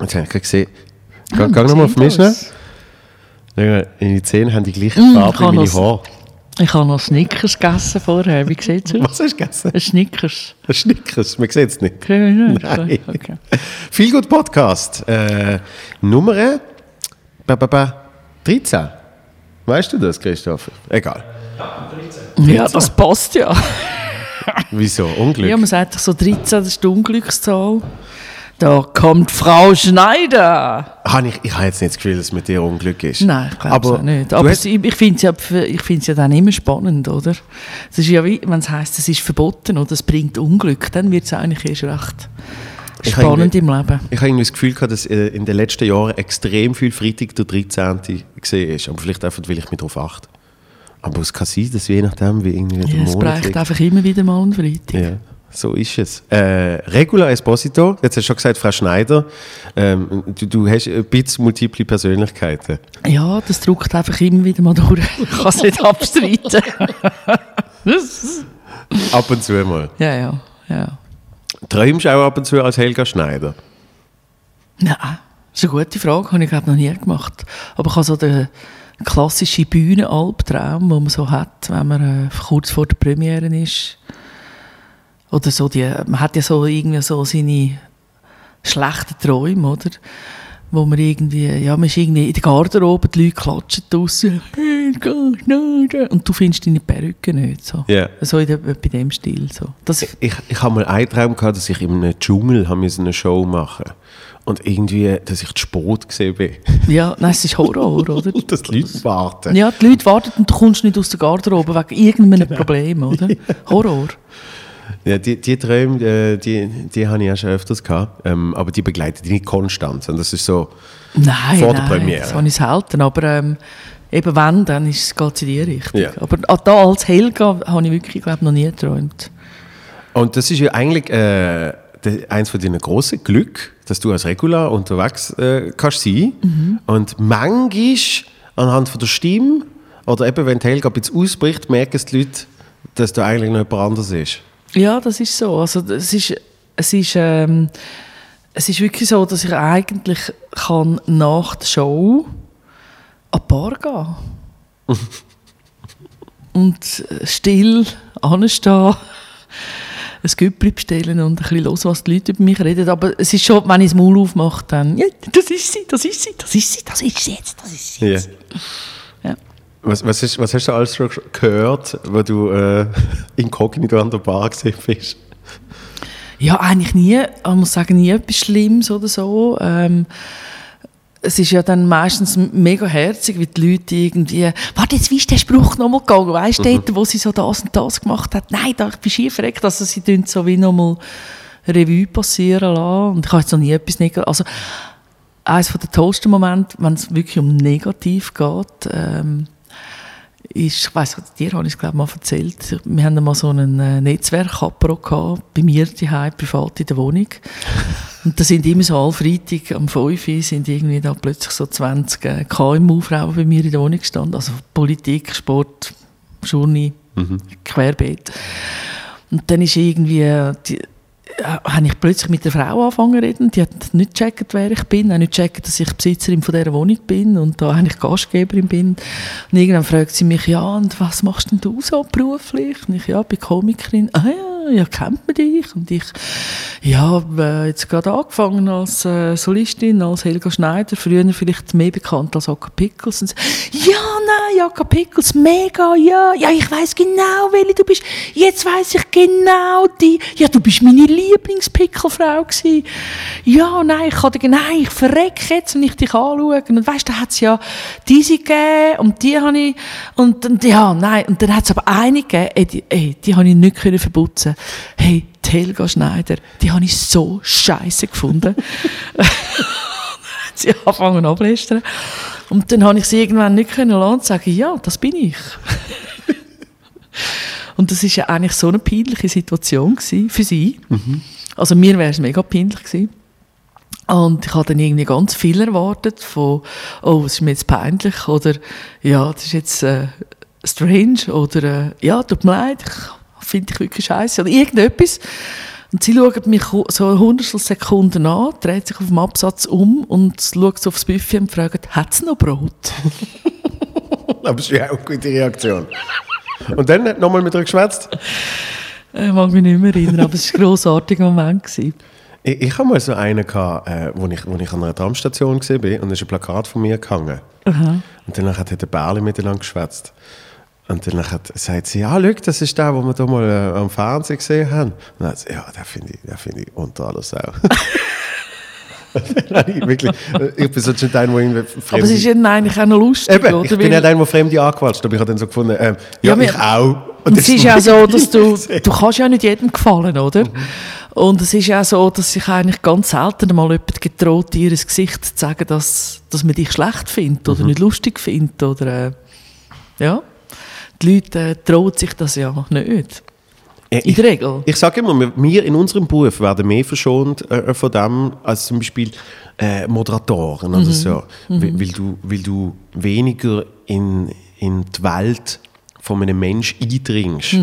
Jetzt habe ich gerade gesehen, geh, geh nochmal auf mich schnell. Meine Zähne haben die gleiche Mm, Farbe ich wie meine Haare. Ich habe noch Snickers gegessen vorher. Wie sieht es aus? Was hast du gegessen? Ein Snickers. Ein Snickers, man sieht es nicht. Nein. Okay. Viel gut Podcast. Äh, Nummer ba, ba, ba, 13. Weißt du das, Christoph? Egal. Ja, das passt ja. Wieso? Unglück? Ja, man sagt so 13, das ist die Unglückszahl. Da kommt Frau Schneider. Habe ich, ich habe jetzt nicht das Gefühl, dass es mit dir Unglück ist. Nein, ich glaube es auch nicht. Aber es, ich finde es ja, ich find's ja dann immer spannend, oder? Es ist ja wie, wenn es heisst, es ist verboten oder es bringt Unglück, dann wird es eigentlich erst recht spannend im Leben. Ich habe irgendwie das Gefühl gehabt, dass äh, in den letzten Jahren extrem viel Freitag der 13. gesehen ist. Aber vielleicht einfach, weil ich mich darauf achte. Aber es kann sein, dass je nachdem, wie irgendwie der Ja, es Monat bricht liegt. einfach immer wieder mal einen Freitag. Ja, so ist es. Äh, Regula Esposito, jetzt hast du schon gesagt, Frau Schneider, ähm, du, du hast ein bisschen multiple Persönlichkeiten. Ja, das drückt einfach immer wieder mal durch. Ich kann es nicht abstreiten. Ab und zu mal. ja, ja, ja. Träumst du auch ab und zu als Helga Schneider? Nein, das ist eine gute Frage, habe ich glaube noch nie gemacht. Aber ich habe so den klassischen Bühnenalbtraum, den man so hat, wenn man äh, kurz vor der Premiere ist. Oder so die, man hat ja so irgendwie so seine schlechten Träume, oder? Wo man irgendwie, ja, man ist irgendwie in der Garderobe, die Leute klatschen draussen. Und du findest deine Perücke nicht, so. Ja. So in der, bei dem Stil, so. Das, Ich, ich habe mal einen Traum gehabt, dass ich in einem Dschungel eine Show machen Und irgendwie, dass ich zu spät gesehen bin. ja, nein, es ist Horror, oder? Und dass die Leute warten. Ja, die Leute warten und du kommst nicht aus der Garderobe wegen irgendeinem Problem, oder? Horror. Ja, die, die Träume, äh, die, die habe ich auch schon öfters gehabt. Ähm, aber die begleiten die nicht konstant. sondern das ist so, Nein, Vor der nein, Premiere. das habe ich selten. Aber ähm, eben wenn, dann geht es in die Richtung. Ja. Aber da als Helga habe ich wirklich, glaube noch nie geträumt. Und das ist ja eigentlich äh, eins von deinen grossen Glück, dass du als Regular unterwegs äh, kannst sein. Und manchmal anhand von der Stimme oder eben wenn die Helga ein bisschen ausbricht, merken die Leute, dass da eigentlich noch jemand anderes ist. Ja, das ist so. Also es ist, es ist, ähm, es ist wirklich so, dass ich eigentlich kann nach der Show an die Bar gehen und still anstehen, ein Güppli bestellen und ein bisschen hören, was die Leute über mich reden. Aber es ist schon, wenn ich das Maul aufmache, dann ja, das ist sie, das ist sie, das ist sie, das ist sie jetzt, das ist sie jetzt. Ja. Was, was, ist, was hast du alles schon gehört, wo du äh, inkognito an der Bar gesehen bist? Ja, eigentlich nie. Ich muss sagen, nie etwas Schlimmes oder so. Ähm, es ist ja dann meistens mega herzig, wie die Leute irgendwie, warte, jetzt wie ist der Spruch nochmal gegangen? Weißt du, dort, wo sie so das und das gemacht hat? Nein, da, ich bin schief verreckt. Also sie tun so wie nochmal Revue passieren lassen. Und ich habe jetzt noch nie etwas Negatives. Also, eines der tollsten Momente, wenn es wirklich um negativ geht, ähm, ist, ich weiss, dir habe ich es glaube mal erzählt, wir haben mal so einen äh, Netzwerk-Apero gehabt, bei mir daheim privat in der Wohnung. Und da sind immer so alle Freitag am 5 Uhr sind irgendwie da plötzlich so 20 äh, KMU-Frauen bei mir in der Wohnung gestanden, also Politik, Sport, Journey, Querbeet. Und dann ist irgendwie, äh, die, habe ich plötzlich mit der Frau angefangen zu reden. Die hat nicht gecheckt, wer ich bin, auch nicht gecheckt, dass ich Besitzerin von dieser Wohnung bin und da eigentlich Gastgeberin bin. Und irgendwann fragt sie mich, ja, und was machst denn du so beruflich? Und ich, ja, bin Komikerin. Ah ja, ja, kennt man dich? Und ich, ja, habe jetzt gerade angefangen als äh, Solistin, als Helga Schneider, früher vielleicht mehr bekannt als Akka Pickles. Und sie, ja, nein, Akka Pickles, mega, ja, ja, ich weiß genau, welche du bist. Jetzt weiß ich genau die. Ja, du bist meine Lieblingspickelfrau gewesen. Ja, nein, ich kann dir, nein, ich verrecke jetzt, wenn ich dich anschaue. Und weißt da es ja diese gegeben und die habe ich, und, und ja, nein, und dann hat es aber eine gegeben, ey, die, ey, die habe ich nicht können verputzen. Hey, die Helga Schneider, die habe ich so scheiße gefunden. sie anfangen ablästern. Und dann habe ich sie irgendwann nicht können lassen und sagen, ja, das bin ich. und das ist ja eigentlich so eine peinliche Situation für sie. Also mir wäre es mega peinlich gewesen. Und ich habe dann irgendwie ganz viel erwartet von, oh, es ist mir jetzt peinlich oder ja, das ist jetzt äh, strange oder äh, ja, tut mir leid, ich finde dich wirklich scheiße oder irgendetwas. Und sie schaut mich so eine Hundertstel Sekunden an, dreht sich auf dem Absatz um und schaut so aufs Buffet und fragt, hat es noch Brot? Aber das ist ja auch eine gute Reaktion. Und dann nochmal mit ihr geschwätzt? Ich mag mich nicht mehr erinnern, aber es war ein grossartiger Moment. Gewesen. Ich, ich hatte mal so einen, gehabt, äh, wo, ich, wo ich an einer Tramstation war und da ist ein Plakat von mir gehangen. Aha. Und dann hat der Bärli miteinander geschwätzt. Und dann sagt sie, ja, schau, das ist der, den wir da mal äh, am Fernsehen gesehen haben. Und dann hat sie, ja, den finde ich, den finde ich unter alles auch. Nein, wirklich, ich bin sonst nicht einer, der irgendwie fremde... Aber es ist ja eigentlich auch noch lustig, Eben, oder? ich bin ja der, der Fremde angequatscht, aber ich habe dann so gefunden, ähm, ja, Ja, ich auch. Und es ist ja so, dass du, du kannst ja nicht jedem gefallen, oder? Und es ist ja so, dass sich eigentlich ganz selten mal jemand getraut, dir ins Gesicht zu sagen, dass, dass man dich schlecht findet oder nicht lustig findet oder, äh, ja. Die Leute äh, trauen sich das ja nicht. In Ich, der Regel. ich sage immer, wir- in unserem Beruf werden mehr verschont äh, von dem als zum Beispiel äh, Moderatoren oder so. Weil, weil, du, weil du weniger in, in die Welt von einem Menschen eindringst.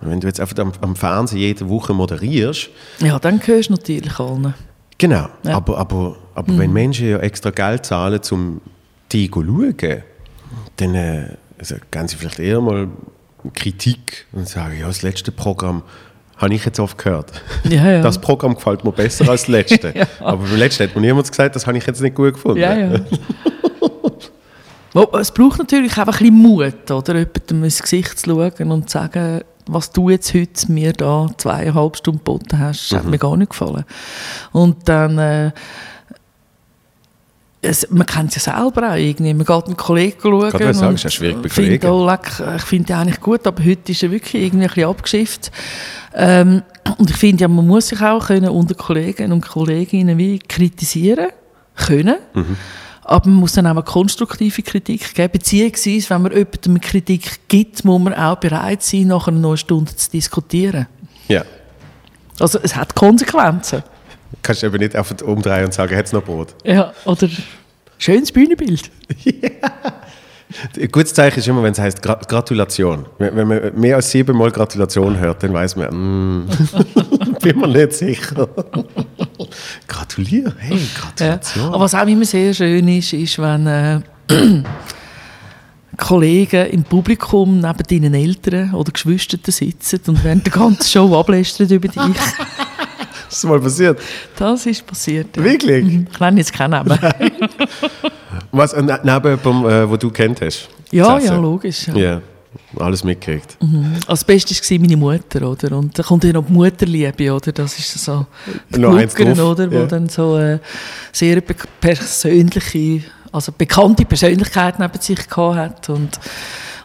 Wenn du jetzt einfach am, am Fernsehen jede Woche moderierst, Ja, dann hörst du natürlich allen. Genau, Ja. aber, aber, aber wenn Menschen ja extra Geld zahlen, um die zu schauen, dann äh, also geben sie vielleicht eher mal Kritik und sagen, ja, das letzte Programm habe ich jetzt oft gehört. Ja, ja. Das Programm gefällt mir besser als das letzte. Ja. Aber beim letzten hat mir niemand gesagt, das habe ich jetzt nicht gut gefunden. Ja, ja. Es braucht natürlich einfach ein bisschen Mut, oder? Jemandem ins Gesicht zu schauen und zu sagen, was du jetzt heute mir da zweieinhalb Stunden geboten hast, Mhm. hat mir gar nicht gefallen. Und dann, äh, es, man kennt es ja selber auch irgendwie. Man geht mit Kollegen schauen. Wollte sagen, und ist ja schwierig bei Kollegen. Oh, ich finde den eigentlich gut, aber heute ist er wirklich irgendwie ein bisschen abgeschifft. Ähm, und ich finde ja, man muss sich auch können unter Kollegen und Kolleginnen wie kritisieren können. Aber man muss dann auch eine konstruktive Kritik geben. Beziehungsweise, wenn man jemandem Kritik gibt, muss man auch bereit sein, nachher noch eine Stunde zu diskutieren. ja. Also es hat Konsequenzen. Kannst du eben nicht einfach umdrehen und sagen, hat es noch Brot? Ja, oder schönes Bühnenbild. Ein gutes Zeichen ist immer, wenn es heißt Gra Gratulation. Wenn, wenn man mehr als siebenmal Gratulation hört, dann weiß man, mm, bin mir nicht sicher. Gratuliere, hey, Ja. Gratulation. Aber was auch immer sehr schön ist, ist, wenn äh, Kollegen im Publikum neben deinen Eltern oder Geschwistern sitzen und während der ganzen Show ablästern über dich. Ist das mal passiert? Das ist passiert. ja. Wirklich? Mhm. Ich nenne jetzt keinen Namen. Was, neben jemandem, äh, wo du kennt hast? Ja, ja, logisch. Ja. Ja, alles mitgekriegt. Als Bestes war meine Mutter, oder? Und da kommt ja noch die Mutterliebe, oder? Das ist so die Noch Gluckern, oder? Wo ja. dann so äh, sehr persönliche, also bekannte Persönlichkeit neben sich gehabt hat. Und,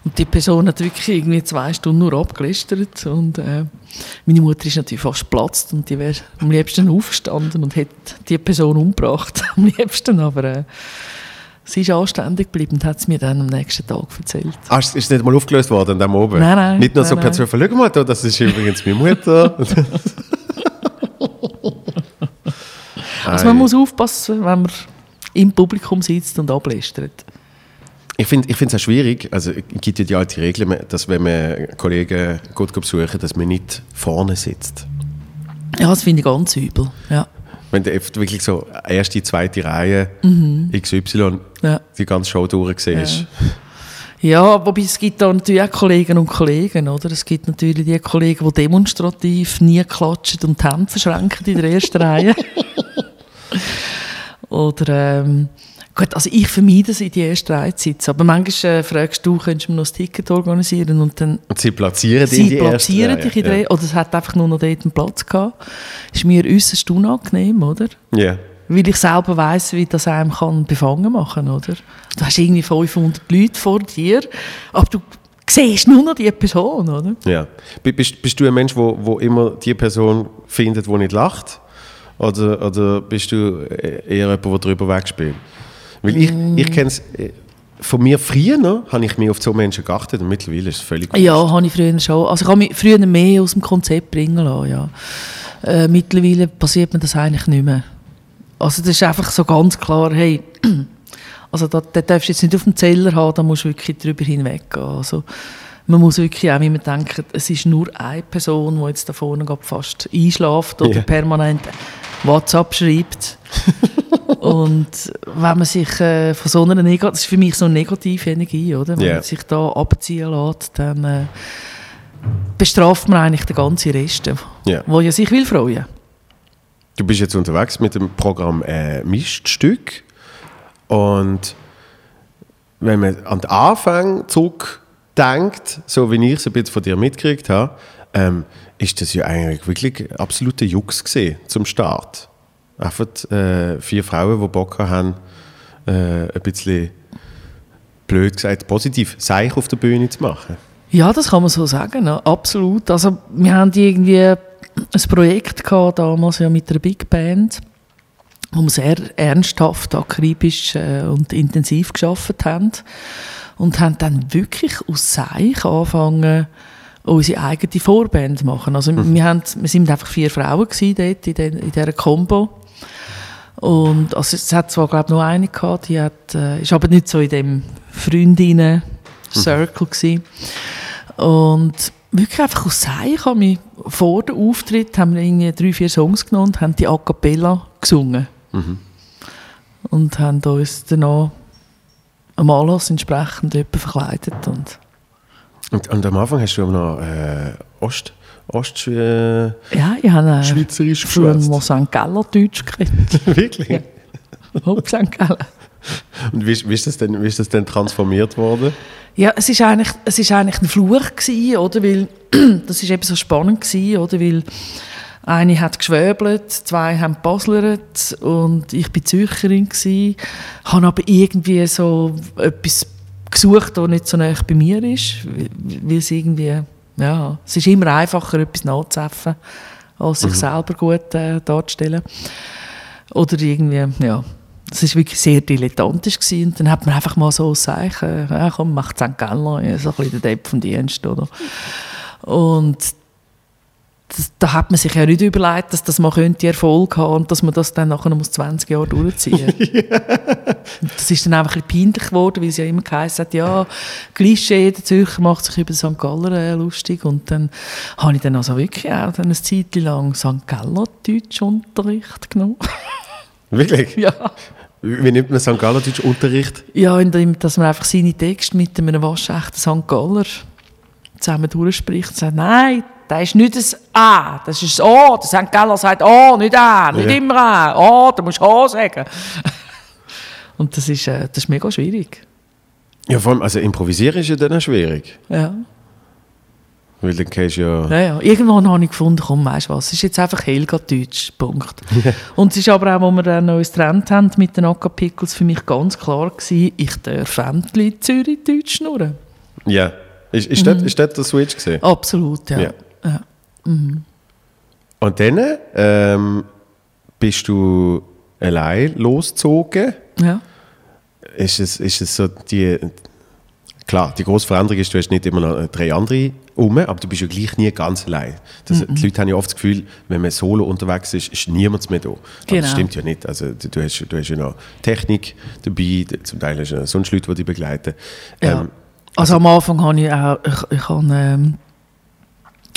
und die Person hat wirklich irgendwie zwei Stunden nur abgelästert. Und äh, meine Mutter ist natürlich fast geplatzt und die wäre am liebsten aufgestanden und hätte die Person umgebracht. Am liebsten, aber äh, sie ist anständig geblieben und hat es mir dann am nächsten Tag erzählt. Ah, ist ist nicht mal aufgelöst worden, dem oben? Nein, nein, Nicht nur so nein, per Zufall, schau mal, da, das ist übrigens meine Mutter. Also man muss aufpassen, wenn man im Publikum sitzt und ablästert. Ich finde es auch schwierig, also es gibt ja die alte Regel, dass wenn man Kollegen gut besuchen, dass man nicht vorne sitzt. Ja, das finde ich ganz übel. Ja. Wenn du wirklich so erste, zweite Reihe XY Ja. die ganze Show durchsiehst. ja, wobei es gibt da natürlich auch Kollegen und Kollegen, oder? Es gibt natürlich die Kollegen, die demonstrativ nie klatschen und die Hände verschränken in der ersten Reihe. Oder, ähm, gut, also ich vermeide es, in die erste zu sitzen. Aber manchmal äh, fragst du, könntest du mir noch ein Ticket organisieren und dann Und sie platzieren dich in Sie die erste platzieren Reihe. dich in der, oder es hat einfach nur noch dort einen Platz gehabt. Ist mir äußerst unangenehm, oder? Ja. ja. Weil ich selber weiss, wie das einem kann befangen machen, oder? Du hast irgendwie 500 Leute vor dir, aber du siehst nur noch die Person, oder? Ja. Bist, bist du ein Mensch, wo, wo immer die Person findet, die nicht lacht? Oder, oder bist du eher jemand, der drüber wegspielt? Weil ich, Mm. ich kenne es, von mir früher noch, habe ich mehr auf so Menschen geachtet und mittlerweile ist es völlig Ja, habe ich früher schon. Also ich habe mich früher mehr aus dem Konzept bringen lassen, ja. Äh, mittlerweile passiert mir das eigentlich nicht mehr. Also das ist einfach so ganz klar, hey, also da, da darfst du jetzt nicht auf dem Zeller haben, da musst du wirklich drüber hinweggehen. Also man muss wirklich auch, wie man denkt, es ist nur eine Person, die jetzt da vorne fast einschläft oder Ja. permanent WhatsApp schreibt. und wenn man sich äh, von so einer negativ, das ist für mich so eine negative Energie, oder? Wenn Ja. man sich da abziehen lässt, dann äh, bestraft man eigentlich den ganzen Rest, Ja. wo ja sich will freuen. Du bist jetzt unterwegs mit dem Programm äh, Miststück und wenn man an den Anfang zurückdenkt, so wie ich es ein bisschen von dir mitgekriegt habe, ähm, ist das ja eigentlich wirklich absolute Jux gesehen zum Start. Einfach äh, vier Frauen, die Bock haben, äh, ein bisschen blöd gesagt positiv Seich auf der Bühne zu machen. Ja, das kann man so sagen, ja, absolut. Also wir haben irgendwie ein Projekt gehabt, damals ja mit einer Big Band, wo wir sehr ernsthaft, akribisch äh, und intensiv geschafft haben und haben dann wirklich aus Seich angefangen, unsere eigene Vorband zu machen. Also wir, haben, wir sind einfach vier Frauen gewesen dort in, den, in dieser Combo. Und also es hat zwar, glaube ich, nur eine gehabt, die hat, äh, ist aber nicht so in dem Freundinnen-Circle gewesen. Und wirklich einfach aus Seich haben wir vor dem Auftritt haben wir irgendwie drei, vier Songs genommen und haben die A Cappella gesungen. Und haben uns danach am Anlass entsprechend etwa verkleidet. Und Und, und am Anfang hast du aber noch äh, Ost, Ost äh, ja, ich habe Schweizerisch früher mal St. Galler Deutsch geredet. Wirklich? Ja. Hopp, St. Gallen. Und wie, ist- wie, ist das denn, wie ist das denn transformiert worden? Ja, es ist eigentlich, es ist eigentlich ein Fluch gewesen, oder? Weil, das ist eben so spannend gewesen, oder? Weil eine hat geschwäbelt, zwei haben baslert und ich bin Zürcherin gsi, habe aber irgendwie so etwas gesucht, das nicht so nah bei mir ist, weil- es irgendwie, ja, es ist immer einfacher, etwas nachzuäffen, als sich selber gut äh, darzustellen. Oder irgendwie, ja, es war wirklich sehr dilettantisch gewesen. und dann hat man einfach mal so gesagt, äh, ja, komm, macht St. Gallen, ja, so ein bisschen der Depp vom Dienst, oder? Und das, da hat man sich ja nicht überlegt, dass das mal könnte Erfolg haben und dass man das dann nachher noch 20 Jahre durchziehen Und Das ist dann einfach ein bisschen peinlich geworden, weil es ja immer geheißen hat, ja, Klischee, der Zürcher macht sich über St. Galler äh, lustig und dann habe ich dann also wirklich auch dann eine Zeit lang St. Galler Deutschunterricht genommen. Wirklich? ja. Wie wie nimmt man St. Galler Deutsch Unterricht? Ja, indem, dass man einfach seine Texte mit einem waschechten St. Galler zusammen durchspricht und sagt, nein, das ist nicht das A, das ist das O. Der St. Galler sagt O, nicht A, nicht Ja. immer A. O, du musst O sagen. und das ist, äh, das ist mega schwierig. Ja, vor allem, also improvisieren ist ja dann auch schwierig. Ja. Weil dann kannst du ja... Ja, ja. Irgendwann habe ich gefunden, komm, weißt du was, es ist jetzt einfach Helga Deutsch, Punkt. Und es ist aber auch, als wir dann uns getrennt haben mit den Acapicals, für mich ganz klar gewesen, ich darf endlich Zürich Deutsch schnurren. Ja. Ist, ist, das, ist das der Switch gesehen? Absolut, ja. Ja. Ja. Und dann ähm, bist du allein losgezogen. ja. Ist es, ist es so die... Klar, die grosse Veränderung ist, du hast nicht immer noch drei andere um, aber du bist ja gleich nie ganz allein. Das, Die Leute haben ja oft das Gefühl, wenn man solo unterwegs ist, ist niemand mehr da. Aber Genau. das stimmt ja nicht. Also, du, du, hast, du hast ja noch Technik dabei, zum Teil hast du ja sonst Leute, die dich begleiten. Ja. Ähm, Also am Anfang habe ich auch, ich, ich habe, ähm,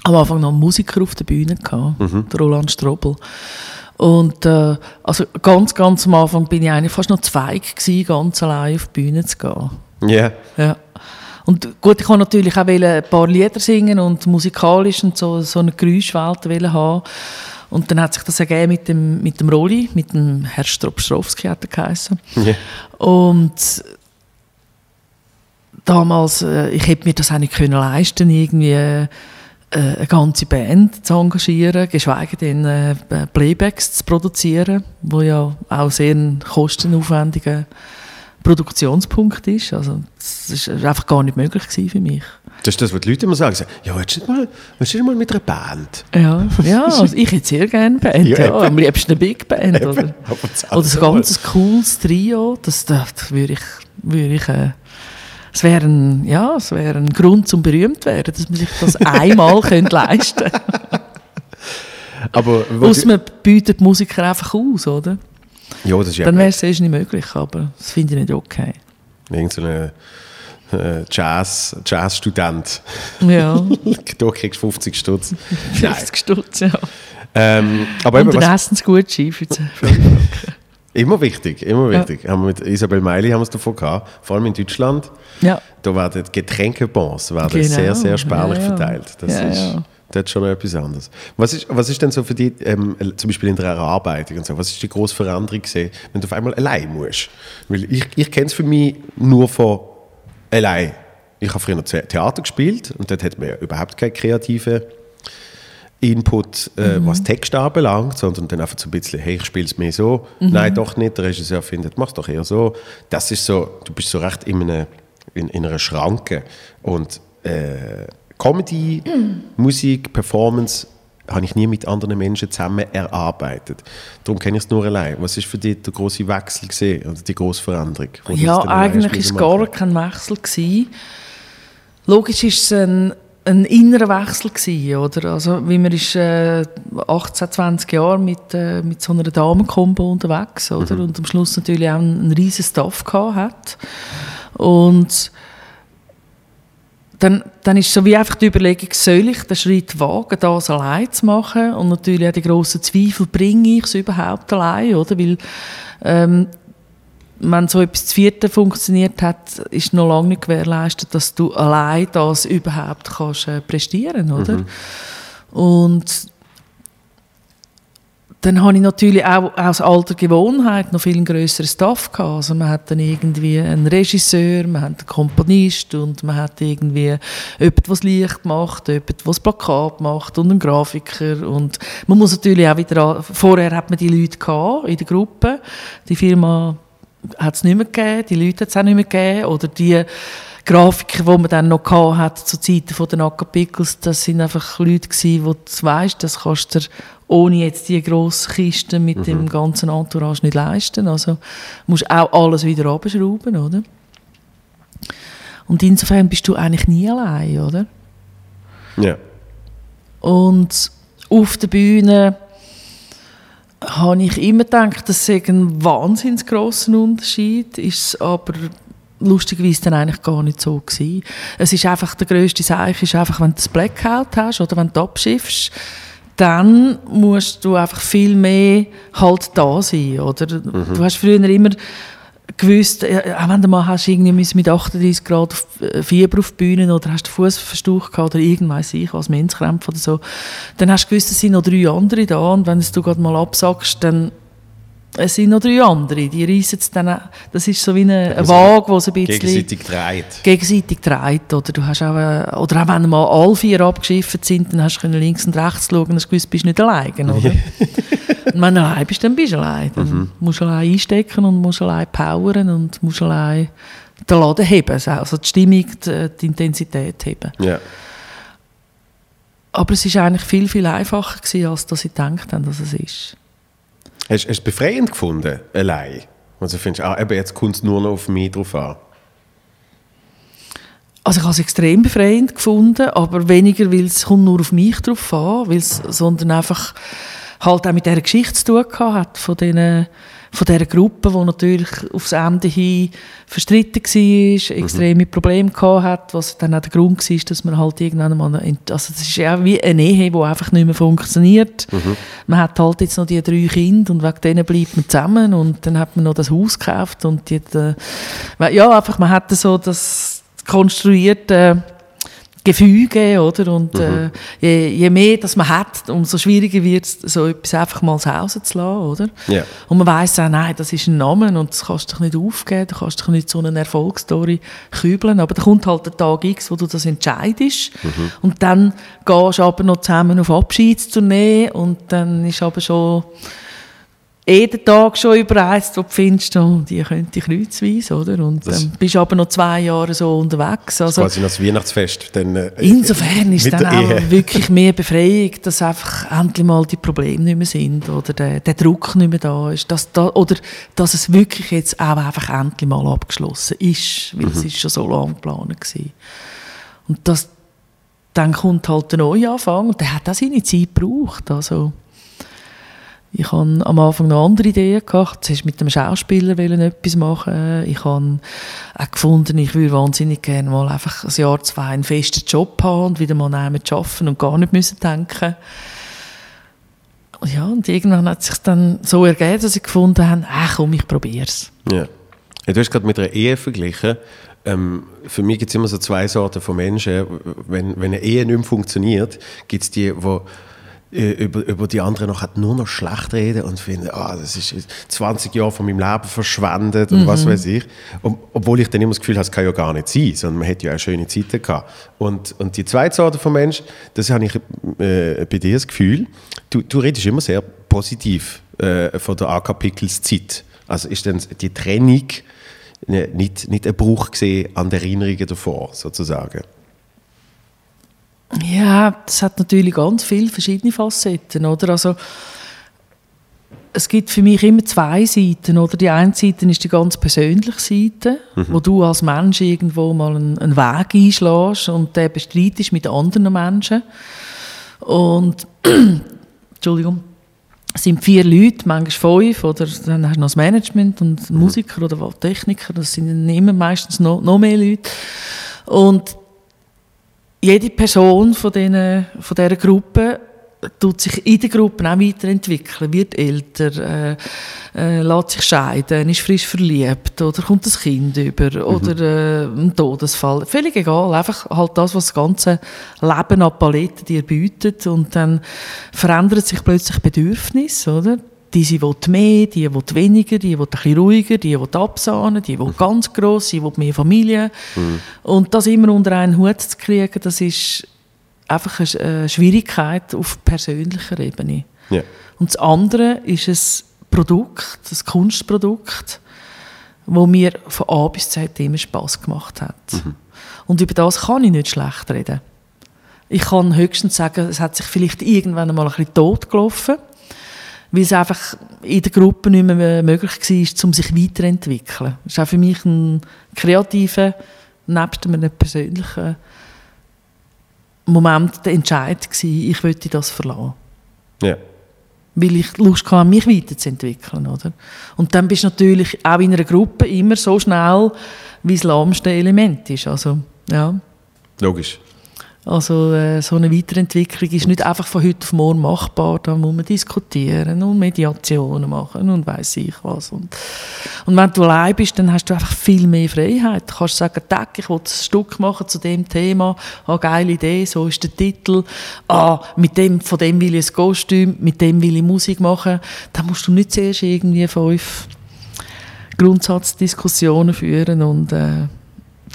am Anfang noch einen Musiker auf der Bühne gehabt, der Roland Strobel. Und äh, also ganz, ganz am Anfang bin ich eigentlich fast noch zu feig gewesen, ganz allein auf die Bühne zu gehen. Ja, Ja. Und gut, ich wollte natürlich auch ein paar Lieder singen und musikalisch und so, so eine Geräuschwelt haben. Und dann hat sich das ergeben mit dem, mit dem Rolli, mit dem Herr Stropstrowski hat er geheißen. ja. Und damals, äh, ich hätte mir das auch nicht können leisten, irgendwie äh, eine ganze Band zu engagieren, geschweige denn äh, Playbacks zu produzieren, wo ja auch sehr ein kostenaufwendiger Produktionspunkt ist. Also das ist einfach gar nicht möglich für mich. Das ist das, was die Leute immer sagen. Ja, willst du nicht mal, willst du nicht mal mit einer Band? Ja, ja also ich hätte sehr gerne eine Band, Ja, ja, eben. am liebsten eine Big Band. Oder, das oder so ein ganz cooles Trio, das, das, das würde ich, würde ich äh, es wäre ein, ja, es wäre ein Grund zum berühmt werden, dass man sich das einmal könnte leisten könnte. Du, man bietet Musiker einfach aus, oder? ja, das ist ja Dann wäre es nicht möglich, aber das finde ich nicht okay. irgend so eine äh, Jazz, Jazzstudent. Ja, da kriegst du 50 Stutz. 50 Stutz, ja. Ähm, aber eben, Und was, ein Essensgutschein für die immer wichtig, immer wichtig. Haben wir mit Isabel Meili haben wir es davon gehabt, vor allem in Deutschland. Ja, Da werden Getränkebons werden Genau. sehr, sehr spärlich Ja, ja. verteilt. Das Ja, ist ja. das ist schon etwas anderes. Was ist, was ist denn so für dich, ähm, zum Beispiel in der Erarbeitung und so, was ist die grosse Veränderung gesehen, wenn du auf einmal allein musst? Weil ich, ich kenne es für mich nur von allein. Ich habe früher Theater gespielt und dort hat man ja überhaupt keine kreative Input, äh, Mhm. was Text anbelangt, sondern dann einfach so ein bisschen, hey, ich spiele es mehr so. Mhm. Nein, doch nicht. Der Regisseur findet, mach doch eher so. Das ist so, du bist so recht in, einer in, in einer Schranke. Und äh, Comedy, Mhm. Musik, Performance habe ich nie mit anderen Menschen zusammen erarbeitet. Darum kenne ich es nur allein. Was ist für dich der große Wechsel gesehen oder die große Veränderung? ja eigentlich war es gar kein Wechsel. Gewesen. Logisch war es ein, ein innerer Wechsel. Gewesen, oder? Also, wie man ist äh, 18, 20 Jahre mit, äh, mit so einer Damenkombo unterwegs oder? und am Schluss natürlich auch einen, einen riesen Staff gehabt hat. Und dann, dann ist so wie einfach die Überlegung, soll ich den Schritt wagen, das allein zu machen? Und natürlich auch die grossen Zweifel, bringe ich es überhaupt allein? Oder? Weil, ähm, wenn so etwas zu vierten funktioniert hat, ist noch lange nicht gewährleistet, dass du allein das überhaupt kannst äh, prestieren, oder? Und dann habe ich natürlich auch aus alter Gewohnheit noch viel einen grösseren Staff gehabt. Also man hat dann irgendwie einen Regisseur, man hat einen Komponist und man hat irgendwie jemanden, der das Licht macht, jemanden, das Plakat macht und einen Grafiker. Und man muss natürlich auch wieder, vorher hat man die Leute gehabt in der Gruppe. Die Firma hat es nicht mehr gegeben, die Leute hat es auch nicht mehr gegeben. Oder die Grafiker, die man dann noch hat zu Zeiten von den Acker Pickles, das sind einfach Leute gewesen, wo du weißt, das kannst du ohne jetzt die grosse Kiste mit dem ganzen Entourage nicht leisten. Also musst auch alles wieder abschrauben, oder? Und insofern bist du eigentlich nie allein, oder? Ja. Und auf der Bühne habe ich immer gedacht, das sei ein wahnsinnig grosser Unterschied, ist aber lustigerweise dann eigentlich gar nicht so gewesen. Es ist einfach, der grösste Seich ist einfach, wenn du das Blackout hast oder wenn du abschiffst, dann musst du einfach viel mehr halt da sein, oder? Du hast früher immer gewusst, auch wenn du mal hast irgendwie mit 38 Grad äh, Fieber auf die Bühne oder hast du Fußverstauch gehabt oder irgendwas ich was Menzkrämpfe oder so, dann hast du gewusst, es sind noch drei andere da und wenn es du gerade mal absagst, dann es sind noch drei andere, die reissen es dann, das ist so wie eine, eine Waage, wo es ein bisschen Gegenseitig dreht. gegenseitig dreht. Oder, du hast auch, äh, oder auch wenn mal alle vier abgeschifft sind, dann hast du können links und rechts schauen und hast gewusst, bist nicht allein. Oder? und wenn du allein bist, dann bist du allein. Dann musst du allein einstecken und musst allein powern und musst allein den Laden heben. Also die Stimmung, die, die Intensität heben. Ja. Aber es war eigentlich viel, viel einfacher, gewesen, als dass ich gedacht habe, dass es ist. Hast, du es befreiend gefunden, allein? Also findest du, ah, eben, jetzt kommt es nur noch auf mich drauf an. Also ich habe es extrem befreiend gefunden, aber weniger, weil es kommt nur auf mich drauf an, sondern einfach halt auch mit dieser Geschichte zu tun hat, von, diesen, von dieser Gruppe, die natürlich aufs Ende hin verstritten war, extreme Probleme gehabt hat, was dann auch der Grund war, dass man halt irgendwann mal, also das ist ja wie eine Ehe, die einfach nicht mehr funktioniert. Man hat halt jetzt noch die drei Kinder und wegen denen bleibt man zusammen und dann hat man noch das Haus gekauft und die, äh, ja, einfach man hat so das konstruierte Gefüge, oder? Und äh, je, je mehr das man hat, umso schwieriger wird es, so etwas einfach mal zu Hause zu lassen, oder? Ja. Und man weiss auch, nein, das ist ein Name und das kannst du dich nicht aufgeben, du kannst dich nicht so eine Erfolgsstory kübeln, aber da kommt halt der Tag X, wo du das entscheidest und dann gehst du aber noch zusammen auf Abschiedstournee und dann ist aber schon jeden Tag schon überreist, wo du findest, oh, die könnte kreuzweise, oder? Und Das- dann bist du aber noch zwei Jahre so unterwegs. Also, Quasi noch das Weihnachtsfest. Dann, äh, Insofern ist dann auch Ehe. wirklich mehr Befreiung, dass einfach endlich mal die Probleme nicht mehr sind oder der, der Druck nicht mehr da ist. Dass da, oder dass es wirklich jetzt auch einfach endlich mal abgeschlossen ist, weil Mhm. es ist schon so lange geplant war. Und das, dann kommt halt der Neuanfang und der hat auch seine Zeit gebraucht. Also, Ich habe am Anfang noch andere Ideen gehabt. Zuerst mit dem Schauspieler etwas machen. Ich habe auch gefunden, ich würde wahnsinnig gerne mal einfach ein Jahr, zwei einen festen Job haben und wieder mal damit arbeiten und gar nicht müssen denken. Ja, und irgendwann hat es sich dann so ergeben, dass ich gefunden habe, ach komm, ich probiere es. Ja. Du hast gerade mit einer Ehe verglichen. Ähm, für mich gibt es immer so zwei Sorten von Menschen. Wenn, wenn eine Ehe nicht mehr funktioniert, gibt es die, die über, über die anderen noch hat nur noch schlecht reden und finden, ah, das ist 20 Jahre von meinem Leben verschwendet und mhm. was weiß ich. Und, obwohl ich dann immer das Gefühl habe, es kann ja gar nicht sein, sondern man hätte ja auch schöne Zeiten gehabt. Und, und die zweite Sorte von Mensch, das habe ich äh, bei dir das Gefühl, du, du redest immer sehr positiv äh, von der AK Pickles Zeit. Also ist dann die Trennung nicht, nicht ein Bruch gesehen an der Erinnerungen davor, sozusagen? Ja, das hat natürlich ganz viele verschiedene Facetten, oder? Also, es gibt für mich immer zwei Seiten, oder? Die eine Seite ist die ganz persönliche Seite, mhm. wo du als Mensch irgendwo mal einen, einen Weg einschlägst und den bestreitest mit anderen Menschen. Und, Entschuldigung, es sind vier Leute, manchmal fünf, oder dann hast du noch das Management und. Musiker oder Techniker, das sind immer meistens noch, noch mehr Leute. Und jede Person von, denen, von dieser Gruppe tut sich in der Gruppe auch weiterentwickeln, wird älter, äh, äh, lässt sich scheiden, ist frisch verliebt oder kommt ein Kind über mhm. oder äh, ein Todesfall. Völlig egal, einfach halt das, was das ganze Leben an Paletten dir bietet und dann verändert sich plötzlich Bedürfnis, oder? Die will mehr, die will weniger, die will ein bisschen ruhiger, die will absahnen, die will mhm. ganz gross, die will mehr Familie. Mhm. Und das immer unter einen Hut zu kriegen, das ist einfach eine Schwierigkeit auf persönlicher Ebene. Ja. Und das andere ist ein Produkt, ein Kunstprodukt, wo mir von A bis Z immer Spass gemacht hat. Mhm. Und über das kann ich nicht schlecht reden. Ich kann höchstens sagen, es hat sich vielleicht irgendwann einmal ein bisschen totgelaufen weil es einfach in der Gruppe nicht mehr möglich war, um sich weiterzuentwickeln. Das war auch für mich ein kreativer, nebst einem persönlichen Moment der Entscheid gewesen, ich wollte das verlassen. Ja. Weil ich Lust hatte, mich weiterzuentwickeln. Oder? Und dann bist du natürlich auch in einer Gruppe immer so schnell, wie das lahmste Element ist. Also, ja. Logisch. Also äh, so eine Weiterentwicklung ist nicht einfach von heute auf morgen machbar. Da muss man diskutieren und Mediationen machen und weiß ich was. Und, und wenn du allein bist, dann hast du einfach viel mehr Freiheit. Du kannst sagen, Tag, ich will ein Stück machen zu dem Thema, ah, geile Idee, so ist der Titel, ah, mit dem, von dem will ich ein Kostüm, mit dem will ich Musik machen. Da musst du nicht zuerst irgendwie fünf Grundsatzdiskussionen führen und äh,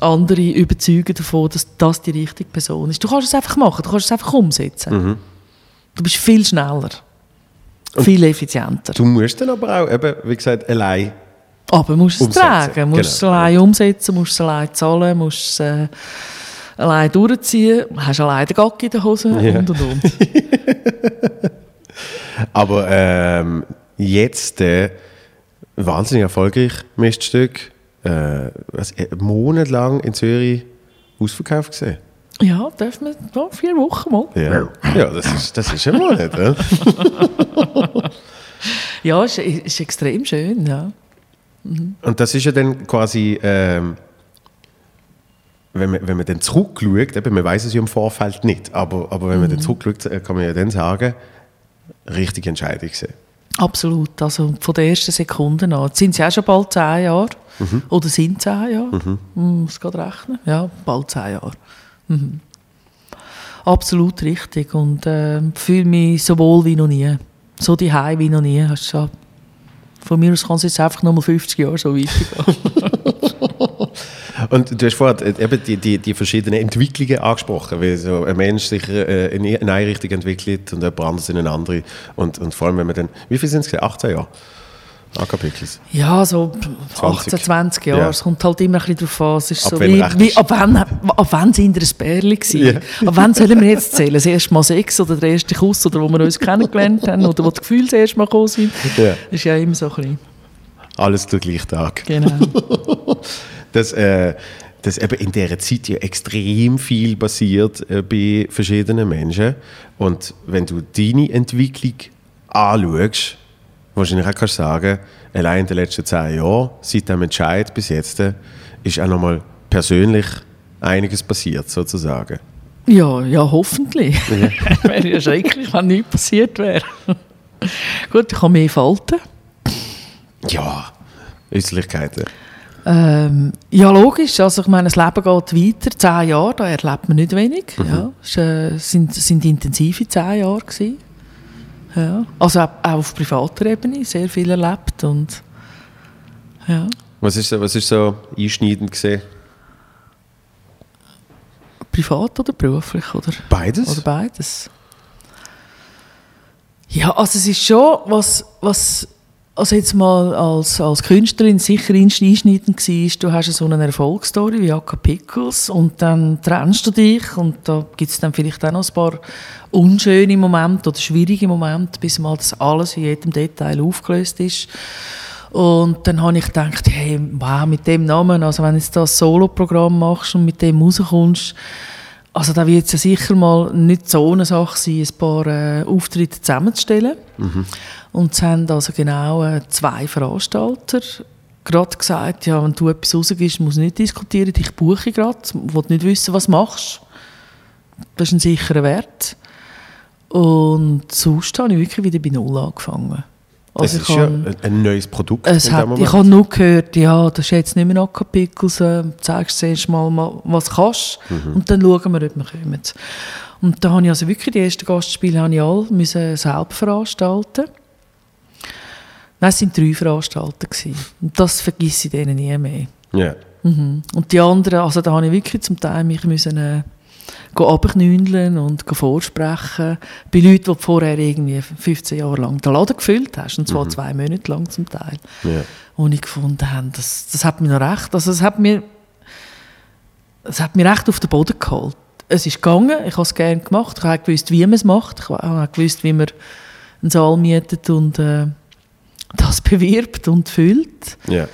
andere überzeugen davon, dass das die richtige Person ist. Du kannst es einfach machen, du kannst es einfach umsetzen. Mhm. Du bist viel schneller, Und viel effizienter. Du musst dann aber auch, eben, wie gesagt, allein aber musst es tragen, musst es genau. allein umsetzen, musst es allein zahlen, musst es äh, allein durchziehen, hast allein den Gag in der Hose ja. und und und. aber ähm, jetzt äh, wahnsinnig erfolgreich Miststück äh, was, äh, monatelang in Zürich ausverkauft gesehen. Ja, dürfen wir ja, vier Wochen mal. Ja, ja das, ist, das ist ein Monat. ja, ja ist, ist extrem schön, ja. Mhm. Und das ist ja dann quasi, ähm, wenn, man, wenn man dann zurückschaut, eben, man weiß es ja im Vorfeld nicht, aber, aber wenn man mhm. dann zurückschaut, äh, kann man ja dann sagen, richtige Entscheidung gesehen. Absolut, also von der ersten Sekunde an. Jetzt sind es ja schon bald zehn Jahre. Mhm. Oder sind zehn Jahre. Mhm. Man muss gerade rechnen. Ja, bald zehn Jahre. Mhm. Absolut richtig. Und äh, fühle mich so wohl wie noch nie. So die wie noch nie. Hast du von mir aus kann es jetzt einfach noch mal 50 Jahre so weitergehen. Und du hast vorhin eben die, die, die verschiedenen Entwicklungen angesprochen, wie so ein Mensch sich äh, in eine Richtung entwickelt und jemand anderes in eine andere. Und, und vor allem, wenn man dann, wie viel sind es? 18 Jahre? Akapiklis? Ja, so 20. 18, 20 Jahre. Ja. Es kommt halt immer ein bisschen darauf an. Es ist ab so wie, wie, ab wann, ab wann sind wir ein Bärli gewesen? Yeah. Ab wann sollen wir jetzt zählen? Das erste Mal Sex oder der erste Kuss oder wo wir uns kennengelernt haben oder wo die Gefühle das erste Mal gekommen sind? Yeah. Das ist ja immer so ein bisschen... Alles der gleiche Tag. Genau. dass, äh, dass eben in dieser Zeit ja extrem viel passiert äh, bei verschiedenen Menschen. Und wenn du deine Entwicklung anschaust, wahrscheinlich auch kannst sagen, allein in den letzten zehn Jahren, seit dem Entscheid bis jetzt, ist auch nochmal persönlich einiges passiert, sozusagen. Ja, ja, hoffentlich. wäre ja schrecklich, wenn nichts passiert wäre. Gut, ich habe mehr Falten. Ja, Äußerlichkeiten. Ähm, ja, logisch. Also ich meine, das Leben geht weiter. Zehn Jahre, da erlebt man nicht wenig. Ja, es äh, sind, sind intensive zehn Jahre gewesen. Ja. Also auch, auf privater Ebene sehr viel erlebt und ja. Was ist, so- was ist so einschneidend gesehen? Privat oder beruflich oder, Beides? oder beides? Ja, also es ist schon, was, was also jetzt mal als, als Künstlerin sicher einschneidend war, du hast so eine Erfolgsstory wie Akka Pickles und dann trennst du dich und da gibt es dann vielleicht auch noch ein paar unschöne Momente oder schwierige Momente, bis mal das alles in jedem Detail aufgelöst ist. Und dann habe ich gedacht, hey, wow, mit dem Namen, also wenn du das Solo-Programm machst und mit dem rauskommst, also da wird es ja sicher mal nicht so eine Sache sein, ein paar äh, Auftritte zusammenzustellen. Und es haben also genau äh, zwei Veranstalter gerade gesagt, ja, wenn du etwas rausgibst, musst du nicht diskutieren, dich buche ich gerade, will nicht wissen, was du machst. Das ist ein sicherer Wert. Und sonst habe ich wirklich wieder bei Null angefangen. Es Also ist ich ja ein, ein neues Produkt es hat, ich habe nur gehört, ja, das ist jetzt nicht mehr Acapicals, äh, zeigst zuerst mal, was du kannst und dann schauen wir, ob wir kommen. Und da habe ich also wirklich die ersten Gastspiele habe ich alle müssen selber veranstalten. Nein, es waren drei Veranstalter. Gewesen. Und das vergesse ich denen nie mehr. ja. Mhm. Und die anderen, also da habe ich wirklich zum Teil mich müssen, äh, runterknündeln und vorsprechen. Bei Leuten, die du vorher irgendwie 15 Jahre lang den Laden gefüllt hast, und zwar zwei Monate lang zum Teil. Ja. Und ich gefunden habe, das, das hat mir noch recht, also es hat mir, es hat mir recht auf den Boden geholt. Es ist gegangen, ich habe es gerne gemacht, ich habe gewusst, wie man es macht, ich habe gewusst, wie man einen Saal mietet und äh, das bewirbt und füllt. ja.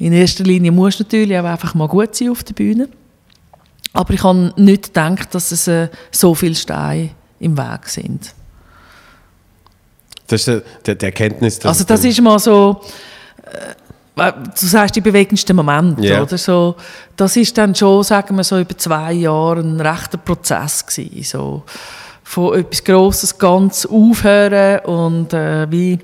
In erster Linie muss natürlich auch einfach mal gut sein auf der Bühne. Aber ich habe nicht gedacht, dass es äh, so viele Steine im Weg sind. Das ist die, die, Erkenntnis, dass Also das ist mal so, äh, du sagst die bewegendsten Momente, Ja. oder so. Das ist dann schon, sagen wir so, über zwei Jahre ein rechter Prozess gewesen, so von etwas Grosses ganz aufhören und äh, wie,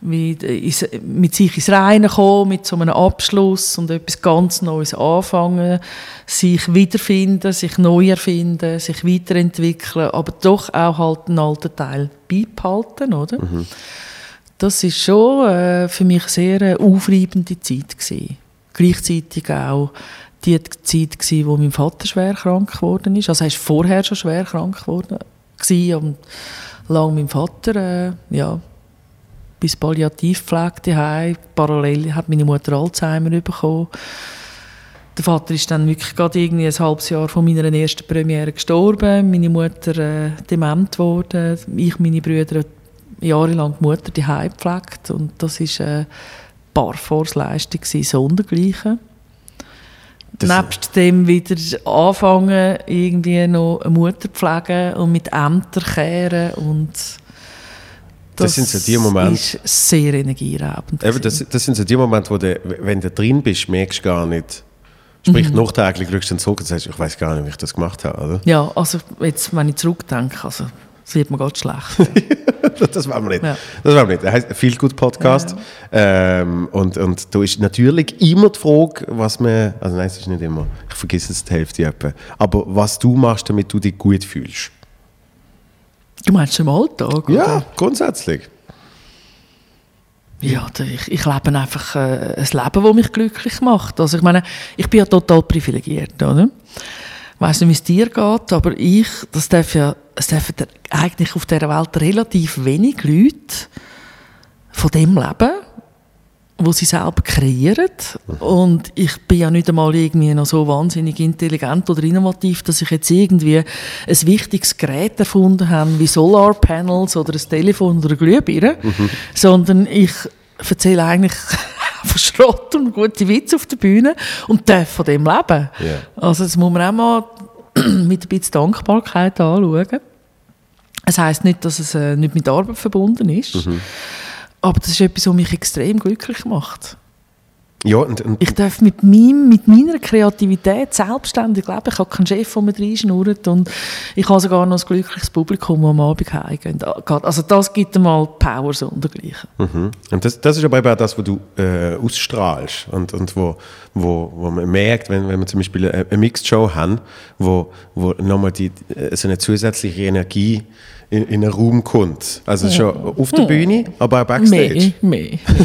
wie ins- mit sich ins Reine kommen, mit so einem Abschluss und etwas ganz Neues anfangen, sich wiederfinden, sich neu erfinden, sich weiterentwickeln, aber doch auch halt einen alten Teil beibehalten, oder? Das ist schon äh, für mich sehr eine aufreibende Zeit gewesen. Gleichzeitig auch die Zeit gewesen, wo mein Vater schwer krank geworden ist. Also er ist vorher schon schwer krank geworden gewesen und lang mein Vater äh, ja bis Palliativpflege daheim. Parallel hat meine Mutter Alzheimer bekommen. Der Vater ist dann wirklich gerade irgendwie ein halbes Jahr von meiner ersten Premiere gestorben. Meine Mutter äh, dement geworden. Ich, meine Brüder, jahrelang die Mutter daheim gepflegt. Und das war eine Parforce-Leistung, gewesen, sondergleichen. Das- Nebst dem wieder anfangen, irgendwie noch eine Mutter pflegen und mit Ämtern kehren und Das sind so die Momente- ist sehr energieraubend. Eben, das, das sind so die Momente, wo du, wenn du drin bist, merkst du gar nicht. Sprich, Mhm. nachträglich schaust du dann zurück und sagst, ich weiß gar nicht, wie ich das gemacht habe, oder? Ja, also jetzt, wenn ich zurückdenke, also sieht man ganz schlecht. Das wollen wir nicht. Ja. Das wollen wir nicht. Er heißt viel gut Podcast. Ähm, und, und da ist natürlich immer die Frage, was man, also nein, es ist nicht immer, ich vergesse es die Hälfte etwa, aber was du machst, damit du dich gut fühlst. Du meinst im Alltag? Ja, Oder? grundsätzlich. Ja, ich, ich lebe einfach äh, ein Leben, das mich glücklich macht. Also ich meine, ich bin ja total privilegiert, oder? Ich weiss nicht, wie es dir geht, aber ich, das darf ja, es dürfen eigentlich auf dieser Welt relativ wenig Leute von dem leben, wo sie selber kreieren. Und ich bin ja nicht einmal irgendwie noch so wahnsinnig intelligent oder innovativ, dass ich jetzt irgendwie ein wichtiges Gerät erfunden habe, wie Solarpanels oder ein Telefon oder eine Glühbirne, sondern ich erzähle eigentlich von Schrott und gute Witze auf der Bühne und darf von dem leben. Ja. Also das muss man auch mal mit ein bisschen Dankbarkeit anschauen. Es heisst nicht, dass es äh, nicht mit Arbeit verbunden ist. Aber das ist etwas, was mich extrem glücklich macht. Ja, und, und Ich darf mit, meinem, mit meiner Kreativität selbstständig leben. Ich habe keinen Chef, der mir reinschnurrt und ich habe sogar noch ein glückliches Publikum, das am Abend heimgeht. Also das gibt einmal Power so untergleichen. Mhm. Und das, das ist aber eben auch das, was du äh, ausstrahlst und, und wo, wo, wo man merkt, wenn, wenn wir zum Beispiel eine, eine Mixed-Show haben, wo, wo nochmal die, äh, so eine zusätzliche Energie in, in einen Raum kommt. Also schon auf der Bühne, aber auch Backstage. Mehr, mehr.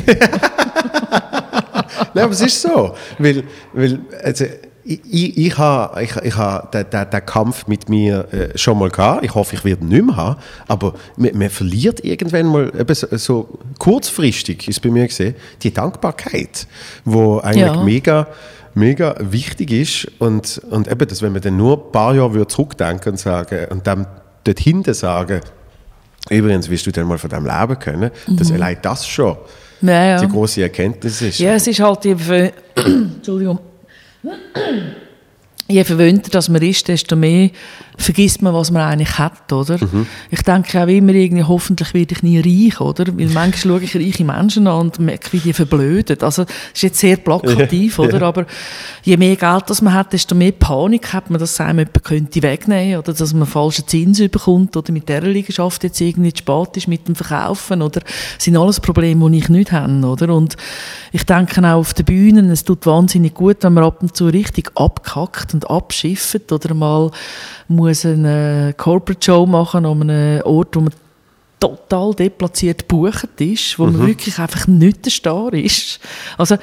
Nein, aber es ist so. Weil, weil also, ich, ich, habe ich, ich ha den, den, Kampf mit mir äh, schon mal gehabt. Ich hoffe, ich werde ihn nicht mehr haben. Aber man, man verliert irgendwann mal, eben so, so kurzfristig, ist bei mir gesehen, die Dankbarkeit, wo eigentlich Ja. mega mega wichtig ist und, und eben, dass wenn man dann nur ein paar Jahre zurückdenken und sagen und dann dort hinten sagen, übrigens wirst du dann mal von deinem Leben können, dass allein das schon Ja, ja. die große Erkenntnis ist. Ja, es ist halt, je, ver Entschuldigung. je verwöhnter dass man ist, desto mehr vergisst man, was man eigentlich hat, oder? Ich denke auch immer irgendwie, hoffentlich werde ich nie reich, oder? Weil manchmal schaue ich reiche Menschen an und merke, wie die verblöden. Also, das ist jetzt sehr plakativ, Ja, oder? ja. Aber je mehr Geld das man hat, desto mehr Panik hat man, dass einem jemand könnte wegnehmen oder dass man falschen Zins bekommt oder mit dieser Liegenschaft jetzt irgendwie zu spät ist mit dem Verkaufen oder das sind alles Probleme, die ich nicht habe, oder? Und ich denke auch auf den Bühnen, es tut wahnsinnig gut, wenn man ab und zu richtig abkackt und abschifft oder mal muss eine Corporate Show machen an einem Ort, wo man total deplatziert gebucht ist, wo man wirklich einfach nicht der Star ist. Also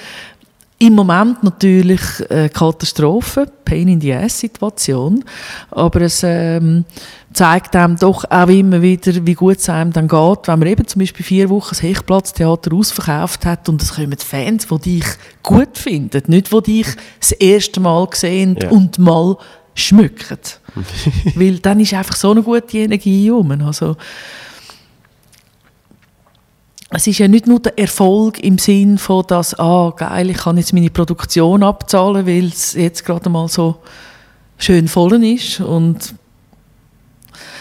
im Moment natürlich äh, Katastrophe, Pain in the Ass Situation, aber es ähm, zeigt einem doch auch immer wieder, wie gut es einem dann geht, wenn man eben zum Beispiel vier Wochen das Hechtplatztheater ausverkauft hat und es kommen Fans, die dich gut finden, nicht die dich das erste Mal sehen Ja. und mal schmücken. Weil dann ist einfach so eine gute Energie rum. Also, es ist ja nicht nur der Erfolg im Sinn von, dass, ah, geil, ich kann jetzt meine Produktion abzahlen, weil es jetzt gerade mal so schön voll ist und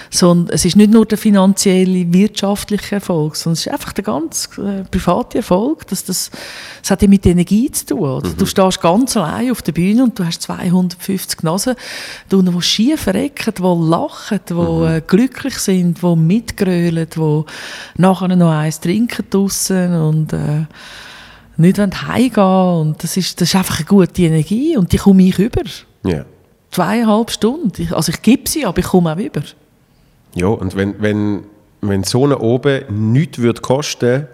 sondern es ist nicht nur der finanzielle, wirtschaftliche Erfolg, sondern es ist einfach der ganz äh, private Erfolg. Dass das, das hat ja mit Energie zu tun. Oder? Du stehst ganz allein auf der Bühne und du hast 250 Nasen, die schief recken, die lachen, die äh, glücklich sind, die mitgrölen, die nachher noch eins trinken draussen und äh, nicht heimgehen und das ist, das ist einfach eine gute Energie und die komme ich über. Ja. Zweieinhalb Stunden. Also ich gebe sie, aber ich komme auch über. Ja, und wenn, wenn, wenn so eine oben nichts würde kosten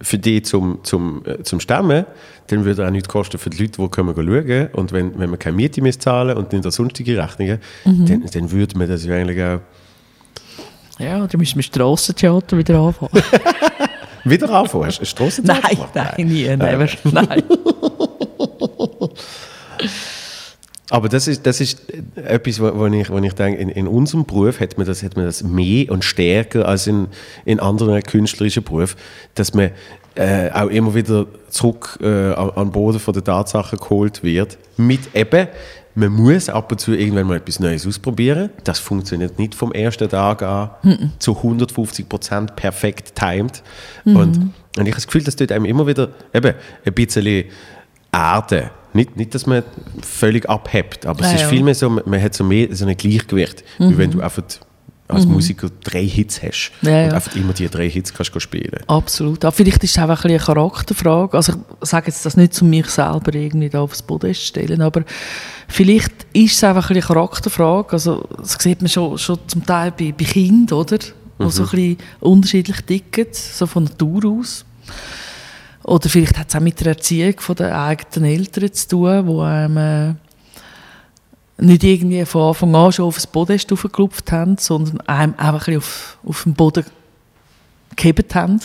für die zum, zum, äh, zum Stemmen, dann würde er auch nichts kosten für die Leute, die kommen schauen. Und wenn, wenn man keine Miete mehr zahlen und nicht sonstige Rechnungen, dann, dann würde man das ja eigentlich auch Ja, oder müssen wir Strassentheater wieder anfangen? wieder anfangen. Hast du ein Strassentheater nein, nein, nie, never. Nein. Aber das ist, das ist etwas, wo, wo, ich, wo ich denke, in, in unserem Beruf hat man, das, hat man das mehr und stärker als in, in anderen künstlerischen Berufen, dass man äh, auch immer wieder zurück äh, an, an den Boden von der Tatsachen geholt wird. Mit eben, man muss ab und zu irgendwann mal etwas Neues ausprobieren. Das funktioniert nicht vom ersten Tag an zu 150 Prozent perfekt timed. Und, und ich habe das Gefühl, dass dort einem immer wieder eben ein bisschen Erde. Nicht, nicht, dass man völlig abhebt, aber es Ja, ist ja. vielmehr so, man hat so mehr so ein Gleichgewicht, wie wenn du einfach als Musiker drei Hits hast Mhm. Ja, und einfach immer die drei Hits kannst spielen. Absolut. Aber vielleicht ist es auch ein bisschen eine Charakterfrage. Also ich sage jetzt das nicht, um mich selber irgendwie da aufs Podest zu stellen, aber vielleicht ist es einfach ein bisschen eine Charakterfrage. Also das sieht man schon, schon zum Teil bei, bei Kindern, oder? Die Mhm. so ein bisschen unterschiedlich ticken, so von Natur aus. Oder vielleicht hat es auch mit der Erziehung von den eigenen Eltern zu tun, wo einem äh, nicht irgendwie von Anfang an schon auf das Podest aufgeklopft haben, sondern einem einfach ein bisschen auf, auf den Boden gehebt haben.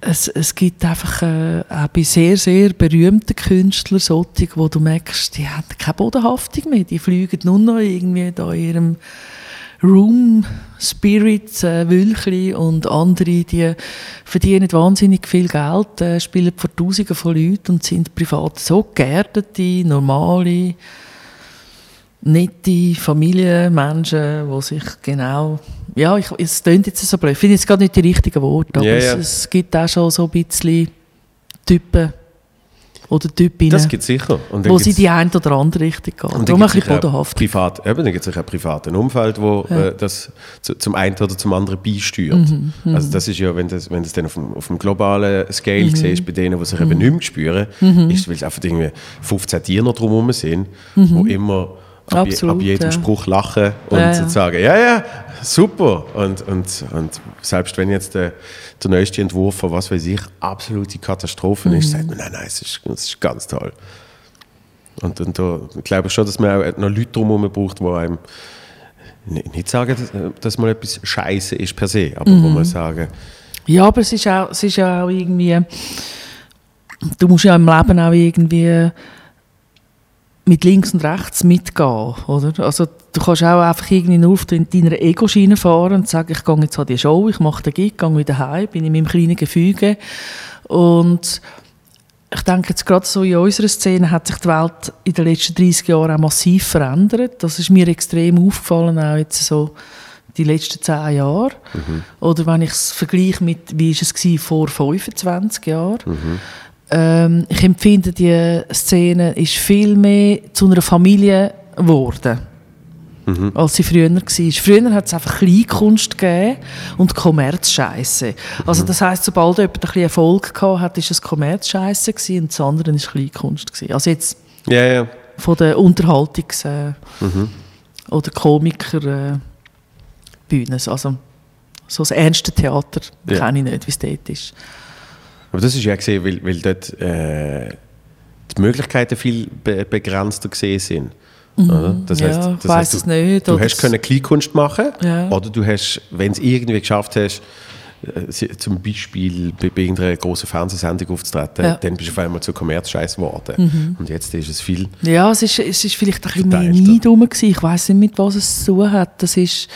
Es, es gibt einfach äh, auch bei sehr, sehr berühmten Künstlern solche, wo du merkst, die haben keine Bodenhaftung mehr. Die fliegen nur noch irgendwie da in ihrem Room Spirit äh, Wülchli und andere, die verdienen wahnsinnig viel Geld, äh, spielen vor Tausenden von Leuten und sind privat so geerdete, normale, nette Familienmenschen, die sich genau, ja, ich, es klingt jetzt so blöd, ich finde jetzt gerade nicht die richtigen Worte, aber Ja, es, ja. es gibt auch schon so ein bisschen Typen oder Typinnen, Das gibt sicher. Und wo sie die eine oder andere Richtung gehen. Und Darum ein bisschen auch bodenhaft. Privat, eben, dann gibt es sicher ein privaten Umfeld, wo Ja. äh, das zu, zum einen oder zum anderen beisteuert. Mhm, Also das ist ja, wenn das, wenn das dann auf dem, auf dem globalen Scale Mhm. siehst, bei denen, die sich eben nicht mehr spüren, ist, weil es einfach irgendwie 15 Tiere drumherum sind, wo immer ab. Absolut, ab jedem ja. Spruch lachen und Ja, ja. sagen, ja, ja, super. Und, und, und selbst wenn jetzt der, der neueste Entwurf von was weiß ich, absolute Katastrophe Mhm. ist, sagt man, nein, nein, es ist, es ist ganz toll. Und, und da glaube ich schon, dass man auch noch Leute drumherum braucht, die einem ni- nicht sagen, dass, dass mal etwas scheiße ist per se, aber Mhm. wo man sagen, Ja, aber es ist, auch, es ist ja auch irgendwie, du musst ja im Leben auch irgendwie mit links und rechts mitgehen, oder? Also du kannst auch einfach irgendwie nur auf in deiner Ego-Schiene fahren und sagen, ich gehe jetzt an die Show, ich mache den Gig, gehe wieder heim, bin in meinem kleinen Gefüge und ich denke jetzt gerade so in unserer Szene hat sich die Welt in den letzten 30 Jahren auch massiv verändert. Das ist mir extrem aufgefallen, auch jetzt so die letzten 10 Jahre. Oder wenn ich es vergleiche mit, wie ist es vor 25 Jahren. Ähm, ich empfinde, die Szene ist viel mehr zu einer Familie geworden. Als sie früher war. Früher hat es einfach Kleinkunst gegeben und Kommerzscheiße. Also das heisst, sobald jemand ein bisschen Erfolg hat, ist es Kommerzscheiße und das andere ist Kleinkunst gewesen. Also jetzt ja, ja, von der Unterhaltungs- äh, oder Komiker äh. Also so das ernste Theater Ja. kenne ich nicht, wie es dort ist. Aber das ist ja gesehen, weil, weil dort äh, die Möglichkeiten viel be begrenzter gesehen sind. Oder? Das Mhm. Ja, das es du, nicht, Du hast können Kleinkunst machen Ja. oder du hast, wenn es irgendwie geschafft hast, äh, zum Beispiel bei, irgendeiner großen Fernsehsendung aufzutreten, Ja. Mhm. dann bist du auf einmal zu Kommerzscheiß geworden. Und jetzt ist es viel Ja, es ist, es ist vielleicht ein bisschen mehr. Neid rum. Ich weiss nicht, mit was es zu tun hat. Das ist,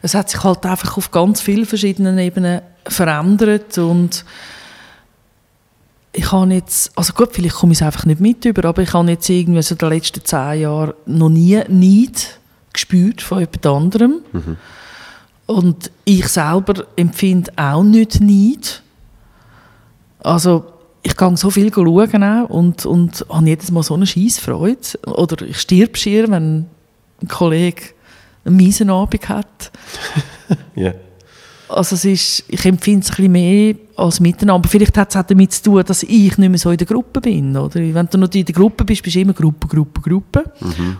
es hat sich halt einfach auf ganz vielen verschiedenen Ebenen verändert und ich habe jetzt, also gut, vielleicht komme ich es einfach nicht mit über, aber ich habe jetzt irgendwie so in den letzten zehn Jahren noch nie Neid gespürt von jemand anderem. Und ich selber empfinde auch nicht Neid. Also ich gehe so viel schauen auch und, und habe jedes Mal so eine Scheissfreude. Oder ich stirb schier, wenn ein Kollege einen miesen Abend hat. ja. Also es ist, ich empfinde es ein bisschen mehr als miteinander. Vielleicht hat es auch damit zu tun, dass ich nicht mehr so in der Gruppe bin. Oder? Wenn du noch in der Gruppe bist, bist du immer Gruppe, Gruppe, Gruppe.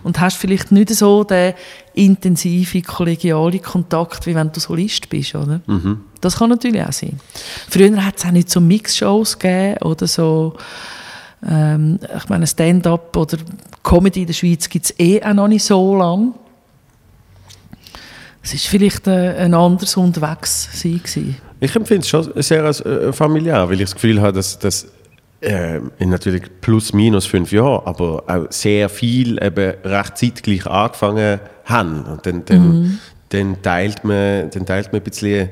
Und hast vielleicht nicht so den intensiven, kollegialen Kontakt, wie wenn du Solist bist. Oder? Das kann natürlich auch sein. Früher hat es auch nicht so Mixshows gegeben oder so... Ähm, ich meine, Stand-up oder Comedy in der Schweiz gibt es eh auch noch nicht so lange. Es ist vielleicht äh, ein anderes unterwegs sein. Ich empfinde es schon sehr als äh, familiär, weil ich das Gefühl habe, dass, dass äh, in natürlich plus minus fünf Jahren, aber auch sehr viel eben recht zeitgleich angefangen haben. Und dann, dann, dann, teilt, man, dann teilt man ein bisschen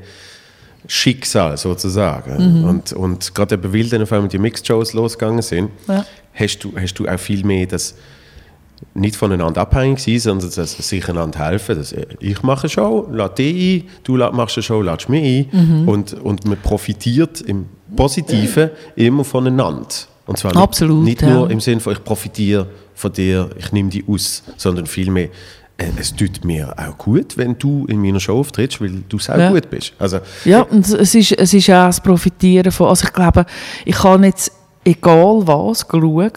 Schicksal sozusagen. Und, und gerade eben, weil dann auf einmal die Mixed-Shows losgegangen sind, Ja. hast, du, hast du auch viel mehr das nicht voneinander abhängig sein, sondern dass sie sich einander helfen. Dass äh, ich mache eine Show, lade dich ein, du machst eine Show, ladest mich ein. Und, und man profitiert im Positiven immer voneinander. Und zwar nicht, Absolut, nicht ja. nur im Sinne von, ich profitiere von dir, ich nehme dich aus, sondern vielmehr, äh, es tut mir auch gut, wenn du in meiner Show auftrittst, weil du auch Ja. gut bist. Also, Ja, und es ist, es ist auch das Profitieren von, also ich glaube, ich kann jetzt, egal was, schauen,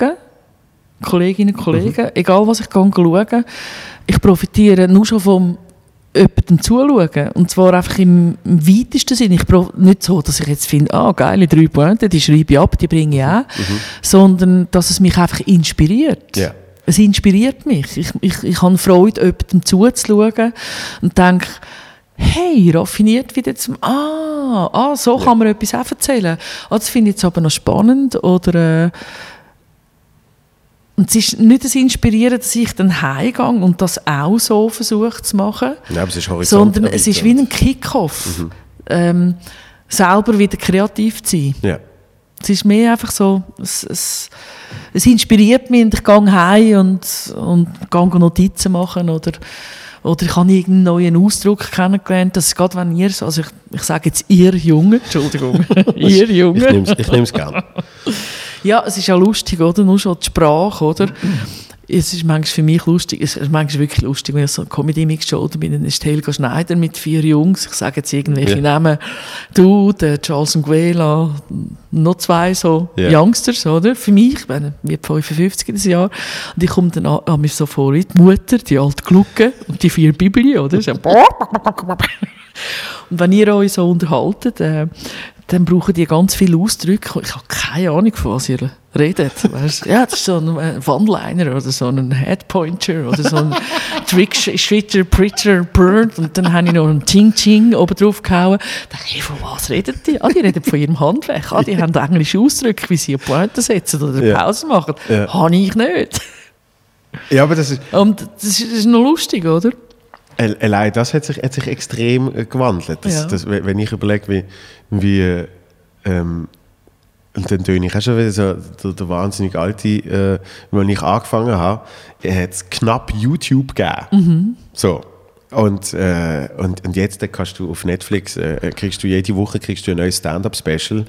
Kolleginnen und Kollegen, egal was ich gehe schauen, ich profitiere nur schon vom jemandem zuschauen. Und zwar einfach im, im weitesten Sinn. Ich nicht so, dass ich jetzt finde, ah, geile drei Pointen, die schreibe ich ab, die bringe ich auch. Sondern, dass es mich einfach inspiriert. Ja. Es inspiriert mich. Ich, ich, ich habe Freude, jemandem zuzuschauen und denke, hey, raffiniert wieder zum, ah, ah so kann man etwas auch erzählen. Ah, das finde ich jetzt aber noch spannend oder, äh, und es ist nicht das Inspirieren, dass ich dann heimgehe und das auch so versuche zu machen, Nein, aber es ist Horizont sondern es ist wie ein Kick-Off, ähm, selber wieder kreativ zu sein. Ja. Es ist mehr einfach so, es, es, es inspiriert mich und ich gehe heim und, und gehe Notizen machen oder, oder ich habe irgendeinen neuen Ausdruck kennengelernt, dass gerade wenn ihr, also ich, ich sage jetzt ihr Junge, Entschuldigung, ihr Junge. Ich nehme es gerne. Ja, es ist ja lustig, oder? Nur schon die Sprache, oder? Es ist manchmal für mich lustig, es ist manchmal wirklich lustig, wenn ich so eine Comedy-Mix oder bin, dann ist Helga Schneider mit vier Jungs, ich sage jetzt irgendwelche Ja. Namen, du, der Charles Nguela, noch zwei so Ja. Youngsters, oder? Für mich, ich bin wie 55 dieses Jahr, und ich komme dann an, an mich so vor, die Mutter, die alte Glucke und die vier Bibeli, oder? So. Und wenn ihr euch so unterhaltet, äh, dann brauchen die ganz viele Ausdrücke. Ich habe keine Ahnung, von was ihr redet. Weißt? Ja, das ist so ein äh, One-Liner oder so ein Headpointer oder so ein Trick-Schwitter, Preacher, Bird. Und dann habe ich noch ein Ching-Ching oben drauf gehauen. Da dachte ich, hey, von was reden die? Ah, die reden von ihrem Handwerk. Ah, die haben englische Ausdrücke, wie sie eine Pointe setzen oder Ja. Pause machen. Ja. Habe ich nicht. Ja, aber das ist, Und das ist, das ist noch lustig, oder? Al- Allein das hat sich, hat sich extrem äh, gewandelt. Das, Ja. das, wenn ich überlege, wie, wie äh, ähm, und dann töne ich auch schon wieder so der, der wahnsinnig alte, äh, wenn ich angefangen habe, hat es knapp YouTube gegeben. So. Und, äh, und, und jetzt äh, kannst du auf Netflix, äh, kriegst du jede Woche kriegst du ein neues Stand-up-Special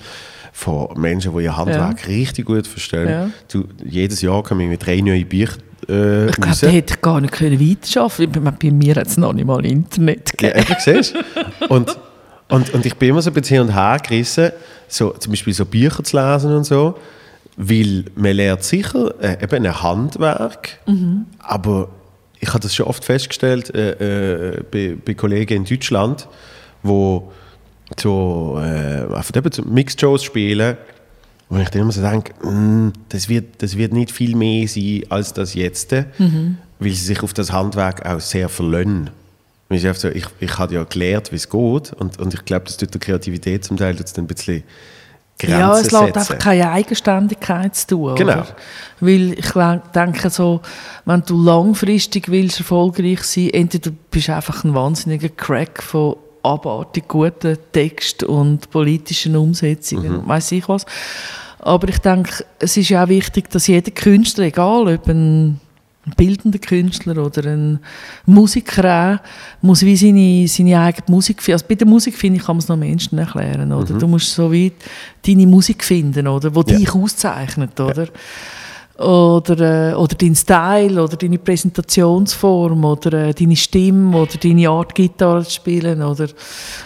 von Menschen, die ihr Handwerk richtig gut verstehen. Ja. Du, jedes Jahr kommen irgendwie drei neue Bücher äh, Ich glaube, da hätte gar nicht können weiterarbeiten können. Bei mir hat es noch nicht mal Internet Ja, gegeben. eben, siehst? Und, und, und ich bin immer so ein bisschen hin und her gerissen, so, zum Beispiel so Bücher zu lesen und so, weil man lernt sicher äh, eben ein Handwerk, aber ich habe das schon oft festgestellt äh, äh, bei, bei Kollegen in Deutschland, wo so äh, einfach eben so Mixed-Shows spielen, wo ich dann immer so denke, mm, das, wird, das wird nicht viel mehr sein als das jetzt, weil sie sich auf das Handwerk auch sehr sie einfach so, ich, ich habe ja gelernt, wie es geht und, und ich glaube, das tut der Kreativität zum Teil ein bisschen Grenzen Ja, es lässt einfach keine Eigenständigkeit zu tun. Genau. Oder? Weil ich denke so, wenn du langfristig willst, erfolgreich sein, entweder bist du einfach ein wahnsinniger Crack von abartig guten Text und politischen Umsetzungen, Mhm. weiß ich was. Aber ich denke, es ist ja auch wichtig, dass jeder Künstler, egal ob ein bildender Künstler oder ein Musiker auch, muss wie seine, seine eigene Musik finden. Also bei der Musik, finde ich, kann man es noch Menschen erklären, oder? Du musst so wie deine Musik finden, oder? Wo Mhm. Ja. dich auszeichnet, oder? Oder, äh, oder dein Style, oder deine Präsentationsform, oder äh, deine Stimme, oder deine Art, Gitarre zu spielen, oder,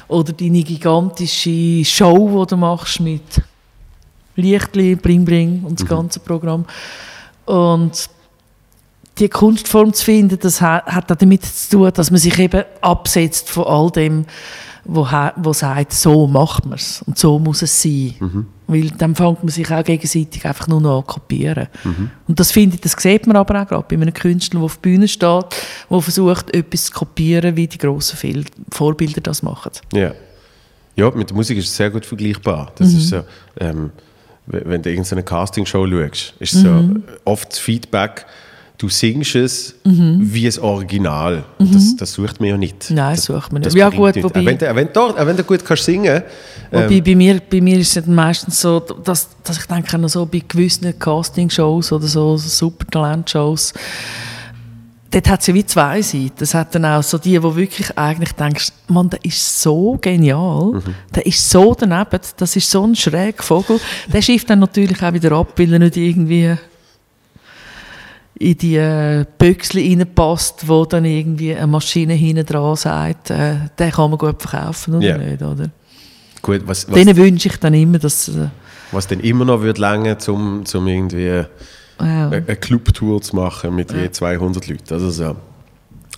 oder deine gigantische Show, die du machst mit Lichtli, Bring Bring und das ganze Programm. Und die Kunstform zu finden, das hat, hat damit zu tun, dass man sich eben absetzt von all dem, wo, wo sagt, so macht man es und so muss es sein. Weil dann fängt man sich auch gegenseitig einfach nur noch an zu kopieren. Und das finde ich, das sieht man aber auch gerade bei einem Künstler, der auf der Bühne steht, der versucht, etwas zu kopieren, wie die grossen Vorbilder das machen. Ja. ja, mit der Musik ist es sehr gut vergleichbar. Das ist so, ähm, wenn du irgendeine Castingshow schaust, ist so äh, oft das Feedback, du singst es wie ein Original. Und das, das sucht man ja nicht. Nein, das sucht man nicht. Ja, gut, nichts. wobei- Auch wenn, du- auch wenn, du auch wenn du gut kannst singen Wobei bei, mir, bei mir ist es meistens so, dass, dass ich denke, noch so bei gewissen Castingshows oder so Supertalentshows, dort hat es ja wie zwei Seiten. Es hat dann auch so die, wo wirklich eigentlich denkst, Mann, der ist so genial, der ist so daneben, das ist so ein schräger Vogel. Der schifft dann natürlich auch wieder ab, weil er nicht irgendwie in die äh, Büchse reinpasst, wo dann irgendwie eine Maschine hinten dran sagt, äh, den kann man gut verkaufen oder Ja. nicht, oder? gut, was, was, Denen wünsche ich dann immer, dass äh, was dann immer noch würde länger, um zum irgendwie ja. eine Clubtour zu machen mit je 200 Leuten. Also so.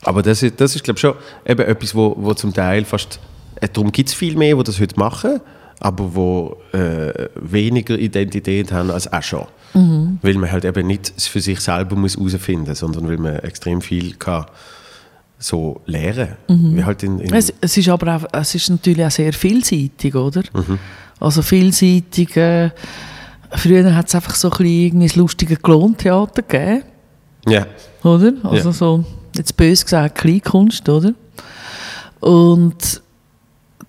Aber das ist, das ist glaube ich, schon eben etwas, wo, wo zum Teil fast, äh, darum gibt es viel mehr, die das heute machen, aber wo äh, weniger Identität haben als auch schon. Weil man halt eben nicht es für sich selber muss herausfinden muss, sondern weil man extrem viel kann so lernen Wie halt in, in Es, es ist aber auch, es ist natürlich auch sehr vielseitig, oder? Also vielseitig. Äh, früher hat es einfach so ein bisschen lustige Klontheater gegeben, ja, oder? Also Ja. so, jetzt bös gesagt, Kleinkunst, oder? Und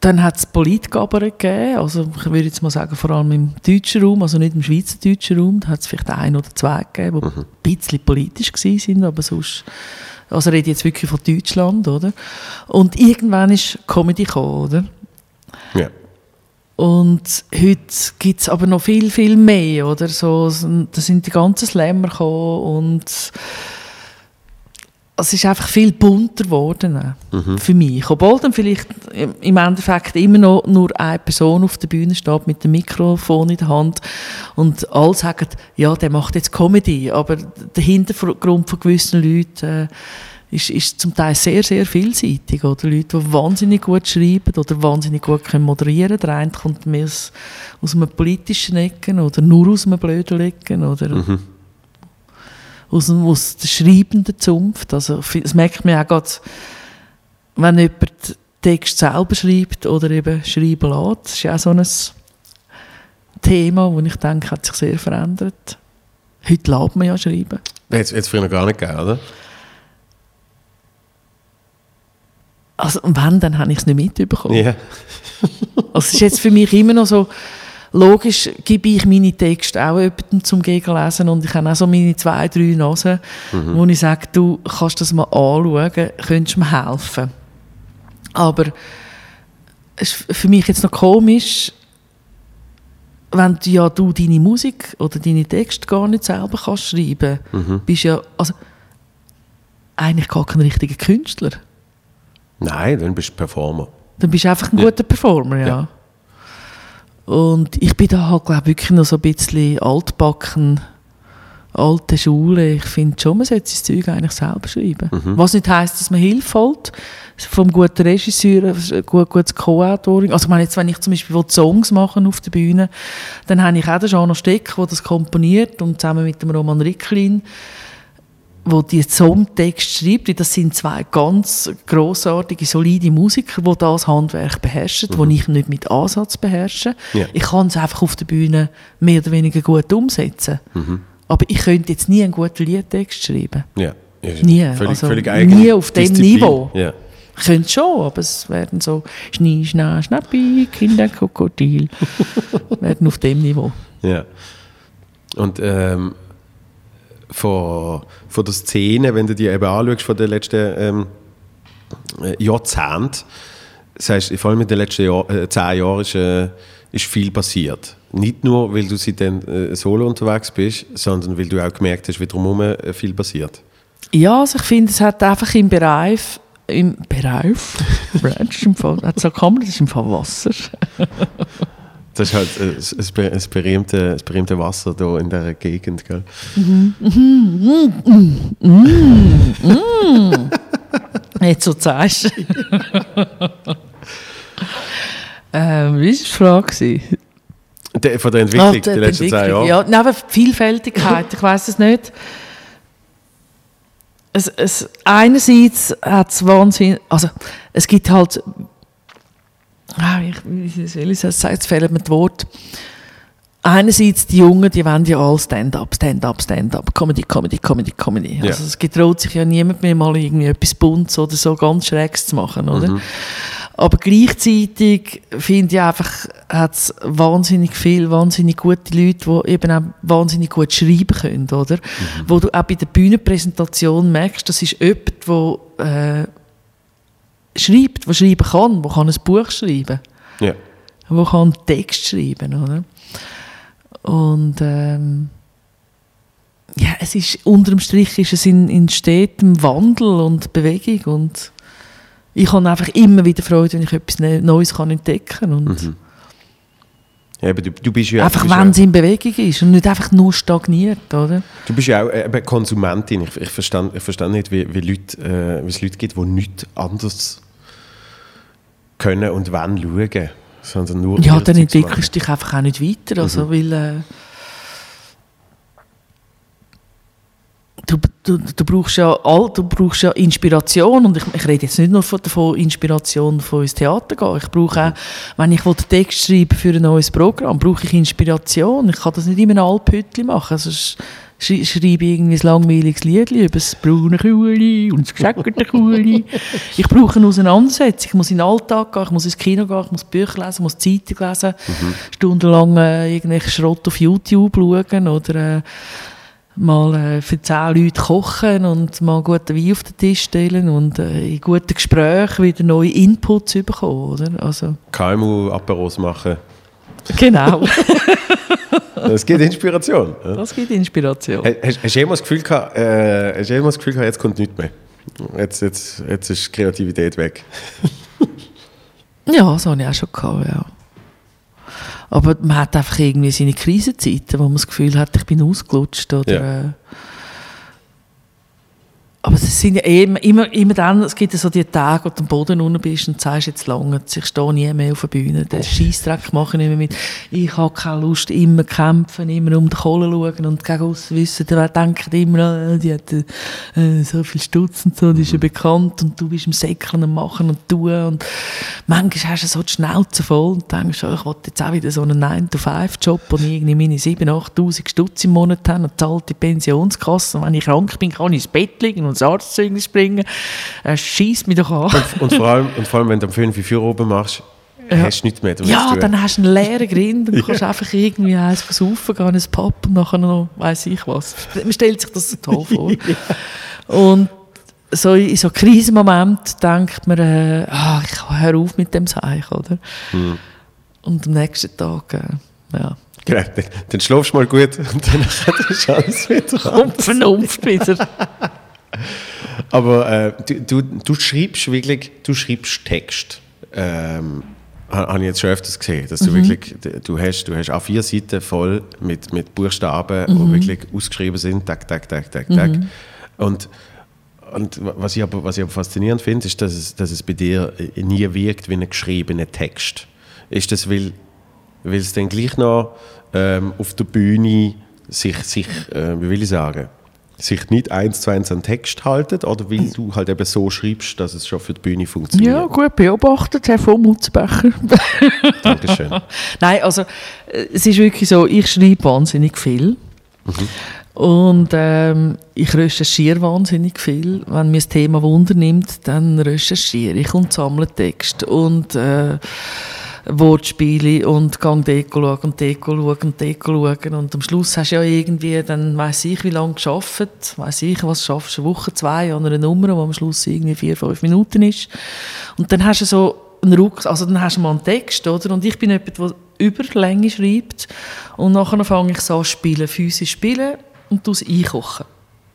dann hat es Politgaben gegeben, also ich würde jetzt mal sagen, vor allem im deutschen Raum, also nicht im schweizerdeutschen Raum, da hat es vielleicht ein oder zwei gegeben, die mhm. ein bisschen politisch waren, aber sonst, also ich rede jetzt wirklich von Deutschland, oder? Und irgendwann ist Comedy gekommen, oder? Ja. Und heute gibt es aber noch viel, viel mehr, oder? So, da sind die ganzen Slammer gekommen und es ist einfach viel bunter geworden mhm. für mich. Obwohl dann vielleicht im Endeffekt immer noch nur eine Person auf der Bühne steht mit dem Mikrofon in der Hand und alle sagen, ja, der macht jetzt Comedy, aber der Hintergrund von gewissen Leuten äh, ist, ist zum Teil sehr, sehr vielseitig. Oder Leute, die wahnsinnig gut schreiben oder wahnsinnig gut können moderieren können. Der eine kommt mehr aus, aus einem politischen Ecken oder nur aus einem blöden Ecken oder... Mhm aus, aus der schreibenden Zunft. Also, das merkt man auch gerade, wenn jemand den Text selber schreibt oder eben schreiben lässt. Das ist ja auch so ein Thema, das ich denke, hat sich sehr verändert. Heute lässt man ja schreiben. Jetzt, jetzt früher gar nicht gegeben, oder? Also, und wenn, dann habe ich es nicht mitbekommen. Yeah. also, es ist jetzt für mich immer noch so, logisch gebe ich meine Texte auch jemandem zum Gegenlesen und ich habe auch so meine zwei, drei Nasen, mhm. wo ich sage, du kannst das mal anschauen, könntest mir helfen. Aber es ist für mich jetzt noch komisch, wenn du ja du deine Musik oder deine Texte gar nicht selber kannst schreiben, mhm. bist ja also eigentlich gar kein richtiger Künstler. Nein, dann bist du Performer. Dann bist du einfach ein ja. guter Performer, ja. ja. Und ich bin da halt, glaube wirklich noch so ein bisschen altbacken, alte Schule. Ich finde schon, man sollte das Zeug eigentlich selber schreiben. Mhm. Was nicht heisst, dass man Hilfe holt. Vom guten Regisseur, gut, gutes Co-Autoring. Also ich meine, jetzt, wenn ich zum Beispiel Songs machen auf der Bühne, dann habe ich auch den Jean Steck, der das komponiert und zusammen mit dem Roman Ricklin wo die Songtext schreibt, das sind zwei ganz großartige, solide Musiker, die das Handwerk beherrschen, mhm. ich nicht mit Ansatz beherrsche. Ja. Ich kann es einfach auf der Bühne mehr oder weniger gut umsetzen. Mhm. Aber ich könnte jetzt nie einen guten Liedtext schreiben. Ja. ja nie. Völlig, also völlig nie auf dem Niveau. Ja. Ich könnte schon, aber es werden so Schnie, Schna, Schnappi, Kinder, Krokodil. werden auf dem Niveau. Ja. Und ähm, von, von der Szene, wenn du die eben anschaust von den letzten ähm, äh, Jahrzehnten, das heißt, vor allem in den letzten Jahr, äh, zehn Jahren ist, äh, ist viel passiert. Nicht nur, weil du seitdem äh, solo unterwegs bist, sondern weil du auch gemerkt hast, wie drumherum äh, viel passiert. Ja, also ich finde, es hat einfach im Bereich im Bereich, Branch, im Fall, hat so Kamera, das ist im Fall Wasser. Das ist halt äh, das, berühmte, das berühmte Wasser hier in dieser Gegend. Gell? Jetzt so zeigst ähm, Wie war die Frage? De, von der Entwicklung, ah, die letzten zehn Jahre? Ja, neben Vielfältigkeit, ich weiß es nicht. Es, es, einerseits hat es Wahnsinn, also es gibt halt ah, ich, ich sagen, jetzt fehlen mir das Wort. Einerseits die Jungen, die wollen ja all Stand-up, Stand-up, Stand-up, Comedy, Comedy, Comedy, Comedy. Ja. Also es getraut sich ja niemand mehr mal irgendwie etwas Buntes oder so ganz Schräges zu machen, oder? Mhm. Aber gleichzeitig finde ich einfach, hat es wahnsinnig viele, wahnsinnig gute Leute, die eben auch wahnsinnig gut schreiben können, oder? Mhm. Wo du auch bei der Bühnenpräsentation merkst, das ist jemand, der äh, schreibt, der schreiben kann, der kann ein Buch schreiben, ja. der kann einen Text schreiben, oder? Und ähm, ja, es ist unter dem Strich ist es in, in stetem Wandel und Bewegung und ich habe einfach immer wieder Freude, wenn ich etwas ne-, Neues kann entdecken kann und mhm. Ja, du, du bist ja, einfach, wenn es in Bewegung ist und nicht einfach nur stagniert, oder? Du bist ja auch äh, Konsumentin. Ich, ich verstehe ich verstand nicht, wie, wie, Leute, äh, wie es Leute gibt, die nichts anderes können und wann schauen. Sondern nur ja, dann entwickelst du dich einfach auch nicht weiter. Also, mhm. weil, äh, du, du, du, brauchst ja all, du brauchst ja Inspiration und ich, ich rede jetzt nicht nur von, von Inspiration von ins Theater gehen. Ich brauche auch, wenn ich einen Text schreibe für ein neues Programm, brauche ich Inspiration. Ich kann das nicht in einem Alphütchen machen. Also, es schreibe irgendwie ein langweiliges Lied über das braune Kuhli und das gescheckerte Kuhli. ich brauche eine Auseinandersetzung. Ich muss in den Alltag gehen, ich muss ins Kino gehen, ich muss Bücher lesen, ich muss Zeitung lesen, mhm. stundenlang äh, irgendwelchen Schrott auf YouTube schauen oder äh, mal äh, für zehn Leute kochen und mal guten Wein auf den Tisch stellen und äh, in guten Gesprächen wieder neue Inputs bekommen. Oder? Also. KMU-Aperos machen. Genau. Das gibt Inspiration. Das gibt Inspiration. Hast, hast du jemals das Gefühl gehabt, äh, hast du das Gefühl gehabt, jetzt kommt nichts mehr? Jetzt, jetzt, jetzt ist Kreativität weg. ja, das habe ich auch schon gehabt, ja. Aber man hat einfach irgendwie seine Krisenzeiten, wo man das Gefühl hat, ich bin ausgelutscht oder... Ja. Äh, aber es sind ja immer, immer, immer dann, es gibt ja so die Tage, wo du am Boden unten bist und sagst, jetzt lange, ich stehe nie mehr auf der Bühne, den Scheissdreck mache ich nicht mehr mit. Ich habe keine Lust, immer kämpfen, immer um die Kohle schauen und gegen uns wissen, die denken immer, oh, die hat äh, so viel Stutz und so, die ist ja bekannt und du bist im Säckeln und machen und tun und manchmal hast du so die Schnauze voll und denkst, oh, ich will jetzt auch wieder so einen 9-to-5-Job, wo ich irgendwie meine 7'000, 8'000 Stutz im Monat habe und zahlt die Pensionskasse. Und wenn ich krank bin, kann ich ins Bett liegen und ins Arztzeugnis bringen. Er schießt mich doch an. Und, und, vor allem, und vor allem, wenn du am 5 Uhr oben machst, ja. hast du nichts mehr. Ja, dann hast du einen leeren Grind und kannst ja. einfach irgendwie eins versaufen, gehen ins Pub und nachher noch weiss ich was. Man stellt sich das so toll vor. ja. Und so in so Krisenmoment denkt man, äh, ah, ich höre auf mit dem Seich, oder? Hm. Und am nächsten Tag, äh, ja. Genau, dann, dann schlafst du mal gut und dann ist alles wieder Kommt vernunft wieder. Aber äh, du, du, du, schreibst wirklich, du schreibst Text. Ähm, habe ich jetzt schon öfters gesehen, dass du mhm. wirklich, du hast, du hast auch vier Seiten voll mit, mit Buchstaben, mhm. die wirklich ausgeschrieben sind, tak, tak, tak, tak, tak. Mhm. Und, und was ich aber, was ich aber faszinierend finde, ist, dass es, dass es bei dir nie wirkt wie ein geschriebener Text. Ist das, weil, weil es dann gleich noch ähm, auf der Bühne sich, sich äh, wie will ich sagen, sich nicht eins zu eins an Text halten oder weil du halt eben so schreibst, dass es schon für die Bühne funktioniert? Ja, gut beobachtet, Herr von Mutzbecher. Dankeschön. Nein, also äh, es ist wirklich so, ich schreibe wahnsinnig viel. Mhm. Und ähm, ich recherchiere wahnsinnig viel. Wenn mir das Thema Wunder nimmt, dann recherchiere ich und sammle Text. Und äh, Wortspiele und gang Deko schauen und Deko schauen und Deko schauen und am Schluss hast du ja irgendwie, dann weiss ich wie lange geschafft, weiss ich was schaffst, eine Woche, zwei an einer Nummer, wo am Schluss irgendwie vier, fünf Minuten ist und dann hast du so einen Ruck, also dann hast du mal einen Text, oder? Und ich bin jemand, der über Länge schreibt und nachher fange ich so an spielen, physisch spielen und es einkochen.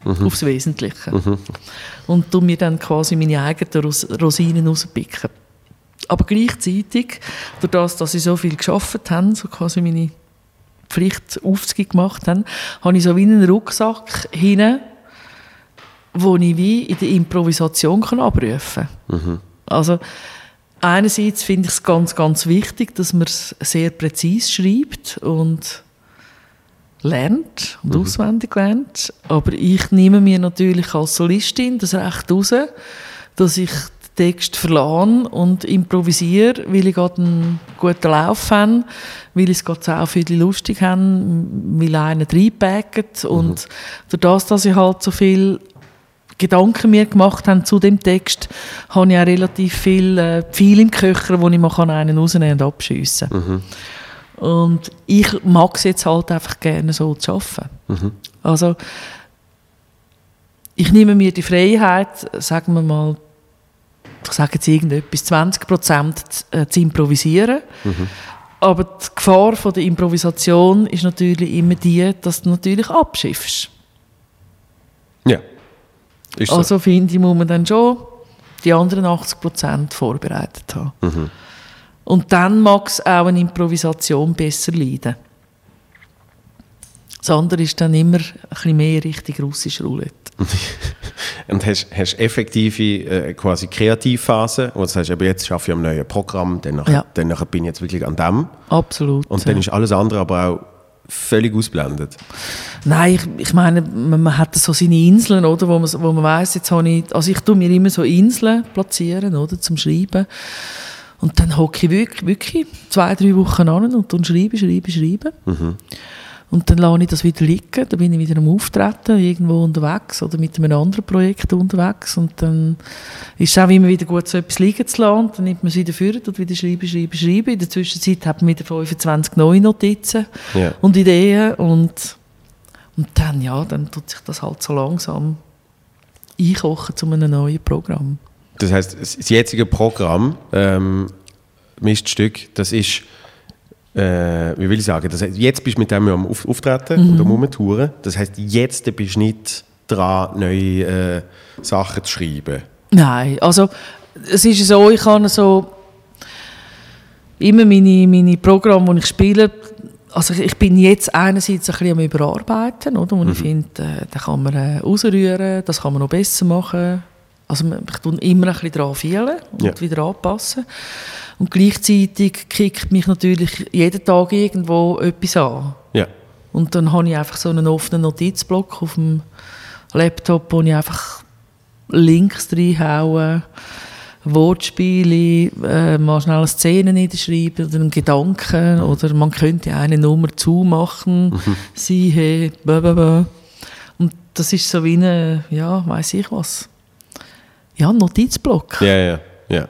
Mhm. Aufs Wesentliche. Mhm. Und du mir dann quasi meine eigenen Rosinen rauspicken. Aber gleichzeitig, durch das, dass ich so viel geschafft habe, so quasi meine Pflicht aufzugeben gemacht habe, habe ich so wie einen Rucksack hinein, wo ich wie in der Improvisation kann abrufen kann. Mhm. Also einerseits finde ich es ganz, ganz wichtig, dass man es sehr präzise schreibt und lernt und mhm. auswendig lernt. Aber ich nehme mir natürlich als Solistin das Recht raus, dass ich Text verlassen und improvisiere, weil ich gerade einen guten Lauf habe, weil ich es gerade auch viele lustig habe, weil einer reinpackt mhm. und durch das, dass ich halt so viel Gedanken mir gemacht habe zu dem Text, habe ich auch relativ viel äh, viel im Köcher, wo ich mal einen rausnehmen und abschiessen kann. Mhm. Und ich mag es jetzt halt einfach gerne so zu arbeiten. Mhm. Also ich nehme mir die Freiheit, sagen wir mal, ich sage jetzt irgendetwas, 20 Prozent äh, zu improvisieren. Mhm. Aber die Gefahr von der Improvisation ist natürlich immer die, dass du natürlich abschiffst. Ja. Ist also so. finde ich, muss man dann schon die anderen 80 Prozent vorbereitet haben. Mhm. Und dann mag es auch eine Improvisation besser leiden. Das andere ist dann immer ein bisschen mehr Richtung russisch Roulette. und hast, hast effektive äh, quasi Kreativphase, wo du sagst, aber jetzt arbeite ich am neuen Programm, dann, ja. dann bin ich jetzt wirklich an dem. Absolut. Und dann ja. ist alles andere aber auch völlig ausblendet. Nein, ich, ich meine, man, man, hat so seine Inseln, oder, wo man, wo man weiss, jetzt habe ich, also ich tue mir immer so Inseln platzieren, oder, zum Schreiben. Und dann hocke ich wirklich, wirklich zwei, drei Wochen an und dann schreibe, schreibe, schreibe. Mhm. Und dann lasse ich das wieder liegen, dann bin ich wieder am Auftreten, irgendwo unterwegs oder mit einem anderen Projekt unterwegs und dann ist es auch immer wieder gut, so etwas liegen zu lassen, dann nimmt man es wieder vor und wieder schreiben, schreiben, schreiben. In der Zwischenzeit hat man wieder 25 neue Notizen Ja. und Ideen und, und dann, ja, dann tut sich das halt so langsam einkochen zu einem neuen Programm. Das heißt, das jetzige Programm, ähm, Miststück, das ist, äh, wie will ich sagen, das heißt, jetzt bist du mit dem ja am Auf Auftreten Mhm. und am Rumtouren. Das heißt, jetzt bist du nicht dran, neue äh, Sachen zu schreiben. Nein, also es ist so, ich kann so immer meine, meine Programme, die ich spiele, also ich, ich bin jetzt einerseits ein bisschen am Überarbeiten, oder, wo ich finde, äh, da kann man äh, rausrühren, das kann man noch besser machen. Also ich tue immer ein bisschen daran fehlen und Ja. wieder anpassen. Und gleichzeitig kickt mich natürlich jeden Tag irgendwo etwas an. Ja. Und dann habe ich einfach so einen offenen Notizblock auf dem Laptop, wo ich einfach Links reinhaue, Wortspiele, äh, mal schnell eine Szene niederschreiben oder einen Gedanken oder man könnte eine Nummer zumachen, sie, hey, blablabla. Und das ist so wie eine, ja, weiß ich was. Ja, Notizblock. Ja, ja, ja.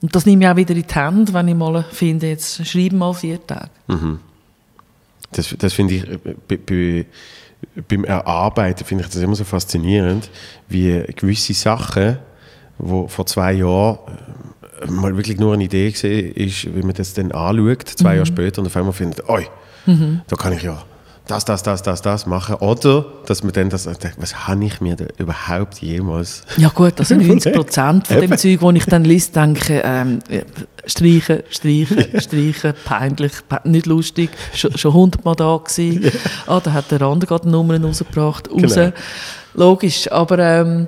Und das nehme ich auch wieder in die Hand, wenn ich mal finde, jetzt schreiben mal vier Tage. Das, das finde ich äh, bei, bei, beim Erarbeiten finde ich das immer so faszinierend, wie gewisse Sachen, wo vor zwei Jahren äh, mal wirklich nur eine Idee gesehen ist, wie man das dann anschaut, zwei Jahre später und auf einmal findet, oi, da kann ich ja das, das, das, das, das machen. Oder, dass man dann das, was habe ich mir da überhaupt jemals... Ja gut, also 90 Prozent von dem. Zeug, das ich dann lese, denke ähm, streichen, streichen, streichen, peinlich, pe nicht lustig, schon, hundertmal da gewesen. Ah, da hat der andere gerade Nummern rausgebracht, raus. Genau. Logisch, aber ähm,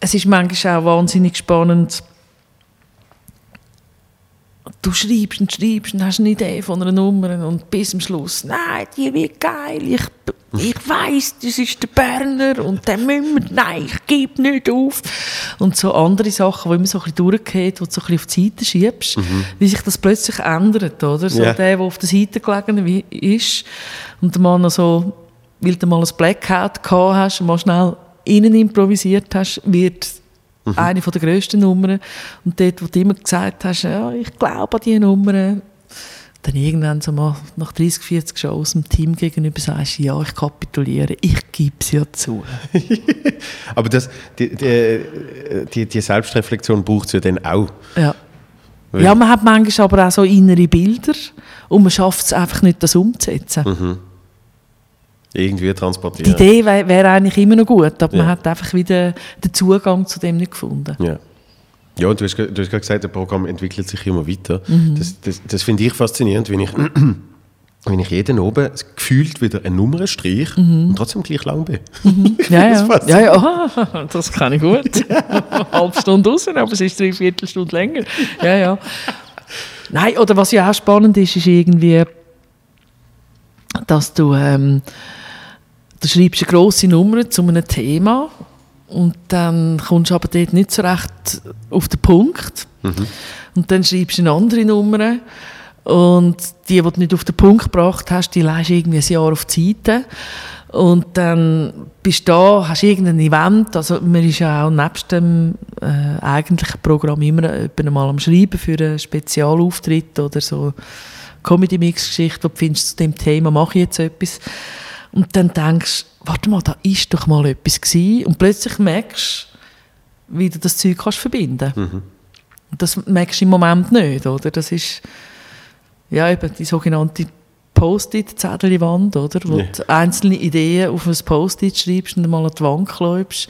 es ist manchmal auch wahnsinnig spannend. Du schreibst und schreibst und hast eine Idee von einer Nummer und bis zum Schluss, nein, die wird geil, ich, ich weiss, das ist der Berner und der müssen wir, nein, ich gebe nicht auf. Und so andere Sachen, die immer so ein bisschen durchgehen, die du so ein bisschen auf die Seite schiebst, wie sich das plötzlich ändert, oder? So Ja. der, der auf der Seite gelegen ist und der Mann noch so, weil du mal ein Blackout gehabt hast und mal schnell innen improvisiert hast, wird eine von der grössten Nummern. Und dort, wo du immer gesagt hast, ja, ich glaube an diese Nummern, dann irgendwann so mal nach 30, 40 Shows dem Team gegenüber sagst, ja, ich kapituliere, ich gebe es ja zu. Aber das, die, die, die, die Selbstreflexion braucht es ja dann auch. Ja. Weil- ja, man hat manchmal aber auch so innere Bilder und man schafft es einfach nicht, das umzusetzen. Irgendwie Die transportieren. Idee wäre wär eigentlich immer noch gut, aber man Ja. hat einfach wieder den Zugang zu dem nicht gefunden. Ja. Ja, und du hast, du hast gerade gesagt, das Programm entwickelt sich immer weiter. Mhm. Das, das, das finde ich faszinierend, wenn ich, wenn ich jeden oben gefühlt wieder eine Nummer streich und trotzdem gleich lang bin. Ja, Das ja. passt. ja, ja. Aha, das kann ich gut. Eine halbe Stunde raus, aber es ist drei Viertelstunde länger. Ja, ja. Nein, oder was ja auch spannend ist, ist irgendwie, dass du, ähm, du schreibst eine grosse Nummer zu einem Thema und dann kommst du aber dort nicht so recht auf den Punkt. Und dann schreibst du eine andere Nummer und die, die du nicht auf den Punkt gebracht hast, die leist irgendwie ein Jahr auf die Seite. Und dann bist du da, hast irgendein Event, also man ist ja auch nebst dem äh, eigentlichen Programm immer etwa mal am Schreiben für einen Spezialauftritt oder so Comedy-Mix-Geschichte, wo du findest, zu dem Thema mache ich jetzt etwas. Und dann denkst du, warte mal, da ist doch mal etwas gewesen. Und plötzlich merkst du, wie du das Zeug kannst verbinden Und das merkst du im Moment nicht, oder? Das ist ja eben die sogenannte Post-it-Zettelwand, oder? Wo Ja. du einzelne Ideen auf ein Post-it schreibst und mal an die Wand klebst.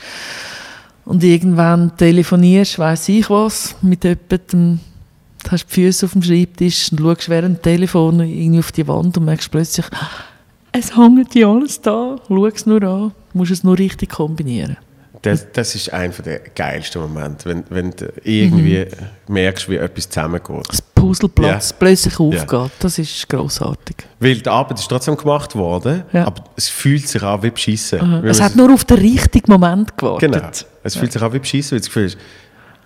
Und irgendwann telefonierst, weiss ich was, mit jemandem, hast die Füße auf dem Schreibtisch und schaust während dem Telefon irgendwie auf die Wand und merkst plötzlich, es hängt ja alles da, schau es nur an, musst es nur richtig kombinieren. Das, das ist einer der geilsten Momente, wenn, wenn du irgendwie Mhm. merkst, wie etwas zusammengeht. Das Puzzleplatz Ja. plötzlich aufgeht, das ist grossartig. Weil die Arbeit ist trotzdem gemacht worden, Ja. aber es fühlt sich an wie beschissen. Es hat nur auf den richtigen Moment gewartet. Genau. Es fühlt sich an wie beschissen, weil das Gefühl ist,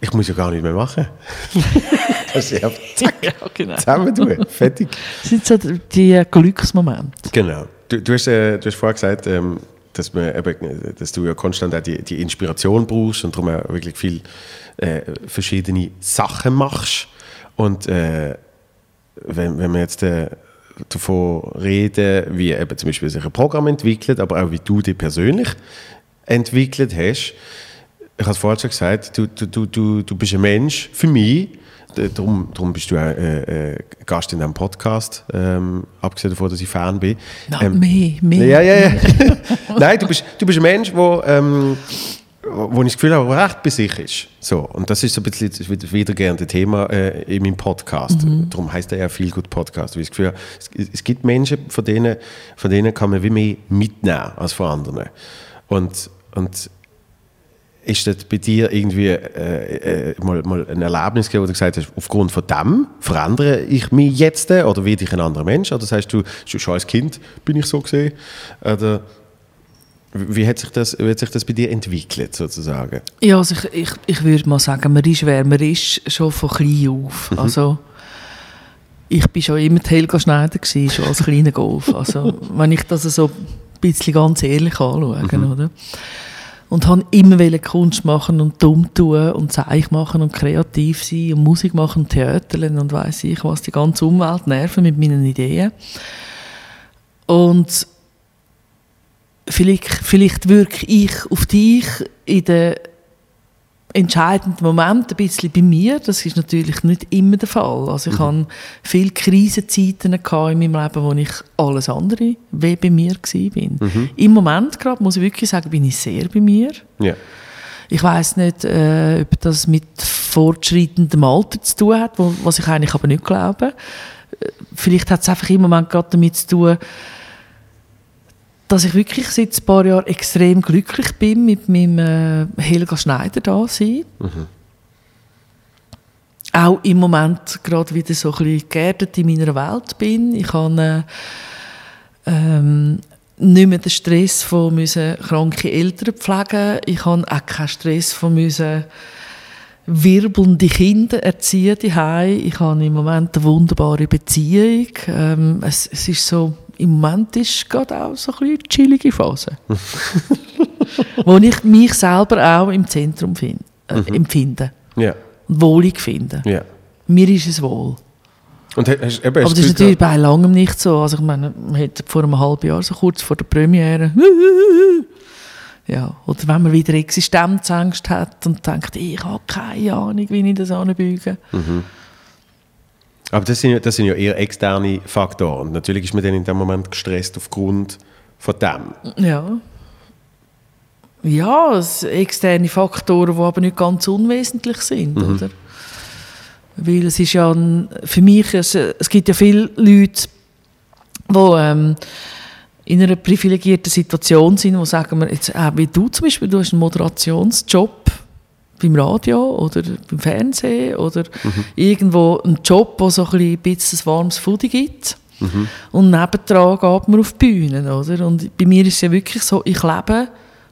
ich muss ja gar nicht mehr machen. das ist ja zack, Ja, genau. zusammen tun, fertig. Das sind so die Glücksmomente. Genau. Du, du, hast, äh, du hast vorher gesagt, ähm, dass, man eben, dass du ja konstant auch die, die Inspiration brauchst und darum auch wirklich viel äh, verschiedene Sachen machst. Und äh, wenn, wenn wir jetzt äh, davon reden, wie eben zum Beispiel sich ein Programm entwickelt, aber auch wie du dich persönlich entwickelt hast, ich habe es vorhin schon gesagt, du, du, du, du bist ein Mensch für mich, Darum, darum bist du auch äh, äh, Gast in diesem Podcast, ähm, abgesehen davon, dass ich Fan bin. Na, ähm, mehr, mehr. Ja, ja, ja. Nein, du bist, du bist ein Mensch, wo, ähm, wo ich das Gefühl habe, der recht bei sich ist. So, und das ist so ein bisschen das wiederkehrende Thema äh, in meinem Podcast. Mhm. Darum heißt er ja viel gut Podcast. Weil ich das Gefühl habe, es, es, gibt Menschen, von denen, von denen kann man wie mehr mitnehmen als von anderen. Und, und ist das bei dir irgendwie äh, äh, mal, mal ein Erlebnis gegeben, wo du gesagt hast, aufgrund von dem verändere ich mich jetzt oder werde ich ein anderer Mensch? Oder sagst du, schon als Kind bin ich so gesehen? Oder wie hat sich das, wie hat sich das bei dir entwickelt, sozusagen? Ja, also ich, ich, ich würde mal sagen, man ist, wer man ist, schon von klein auf. Mhm. Also, ich war schon immer Helga Schneider, gewesen, schon als kleiner Golf. Also, wenn ich das so ein bisschen ganz ehrlich anschaue, mhm. oder? Und habe immer Kunst machen und dumm tun und Zeich machen und kreativ sein und Musik machen und Theaterlen und weiß ich was, die ganze Umwelt nerven mit meinen Ideen. Und vielleicht, vielleicht wirke ich auf dich in den entscheidenden Moment ein bisschen bei mir. Das ist natürlich nicht immer der Fall. Also ich mhm. hatte viele Krisenzeiten in meinem Leben, wo ich alles andere wie bei mir war. Mhm. Im Moment gerade, muss ich wirklich sagen, bin ich sehr bei mir. Ja. Ich weiß nicht, äh, ob das mit fortschreitendem Alter zu tun hat, wo, was ich eigentlich aber nicht glaube. Äh, vielleicht hat es einfach im Moment gerade damit zu tun, dass ich wirklich seit ein paar Jahren extrem glücklich bin, mit meinem äh, Helga Schneider da sein. Mhm. Auch im Moment gerade wieder so ein bisschen geerdet in meiner Welt bin. Ich habe äh, ähm, nicht mehr den Stress von müssen kranke Eltern pflegen. Ich habe auch keinen Stress von müssen wirbelnde Kinder erziehen daheim. Ich habe im Moment eine wunderbare Beziehung. Ähm, es, es ist so im Moment ist gerade auch so eine chillige Phase. wo ich mich selber auch im Zentrum find, äh, mhm. empfinde. Ja. Und wohlig finde. Ja. Mir ist es wohl. Und hast, hast, eben, Aber das ist natürlich bei langem nicht so. Also ich meine, man hätte vor einem halben Jahr, so kurz vor der Premiere, ja, oder wenn man wieder Existenzangst hat und denkt, ich habe keine Ahnung, wie ich das anbüge. Mhm. Aber das sind, das sind ja eher externe Faktoren. Natürlich ist man dann in dem Moment gestresst aufgrund von dem. Ja. Ja, es externe Faktoren, die aber nicht ganz unwesentlich sind, mhm. oder? Weil es ist ja ein, für mich, es, es gibt ja viele Leute, die ähm, in einer privilegierten Situation sind, die sagen, wir jetzt, äh, wie du zum Beispiel, du hast einen Moderationsjob, beim Radio oder beim Fernsehen oder mhm. irgendwo einen Job, wo so ein bisschen ein warmes Foodie gibt. Mhm. Und nebendran geht man auf die Bühne, oder? Und bei mir ist es ja wirklich so, ich lebe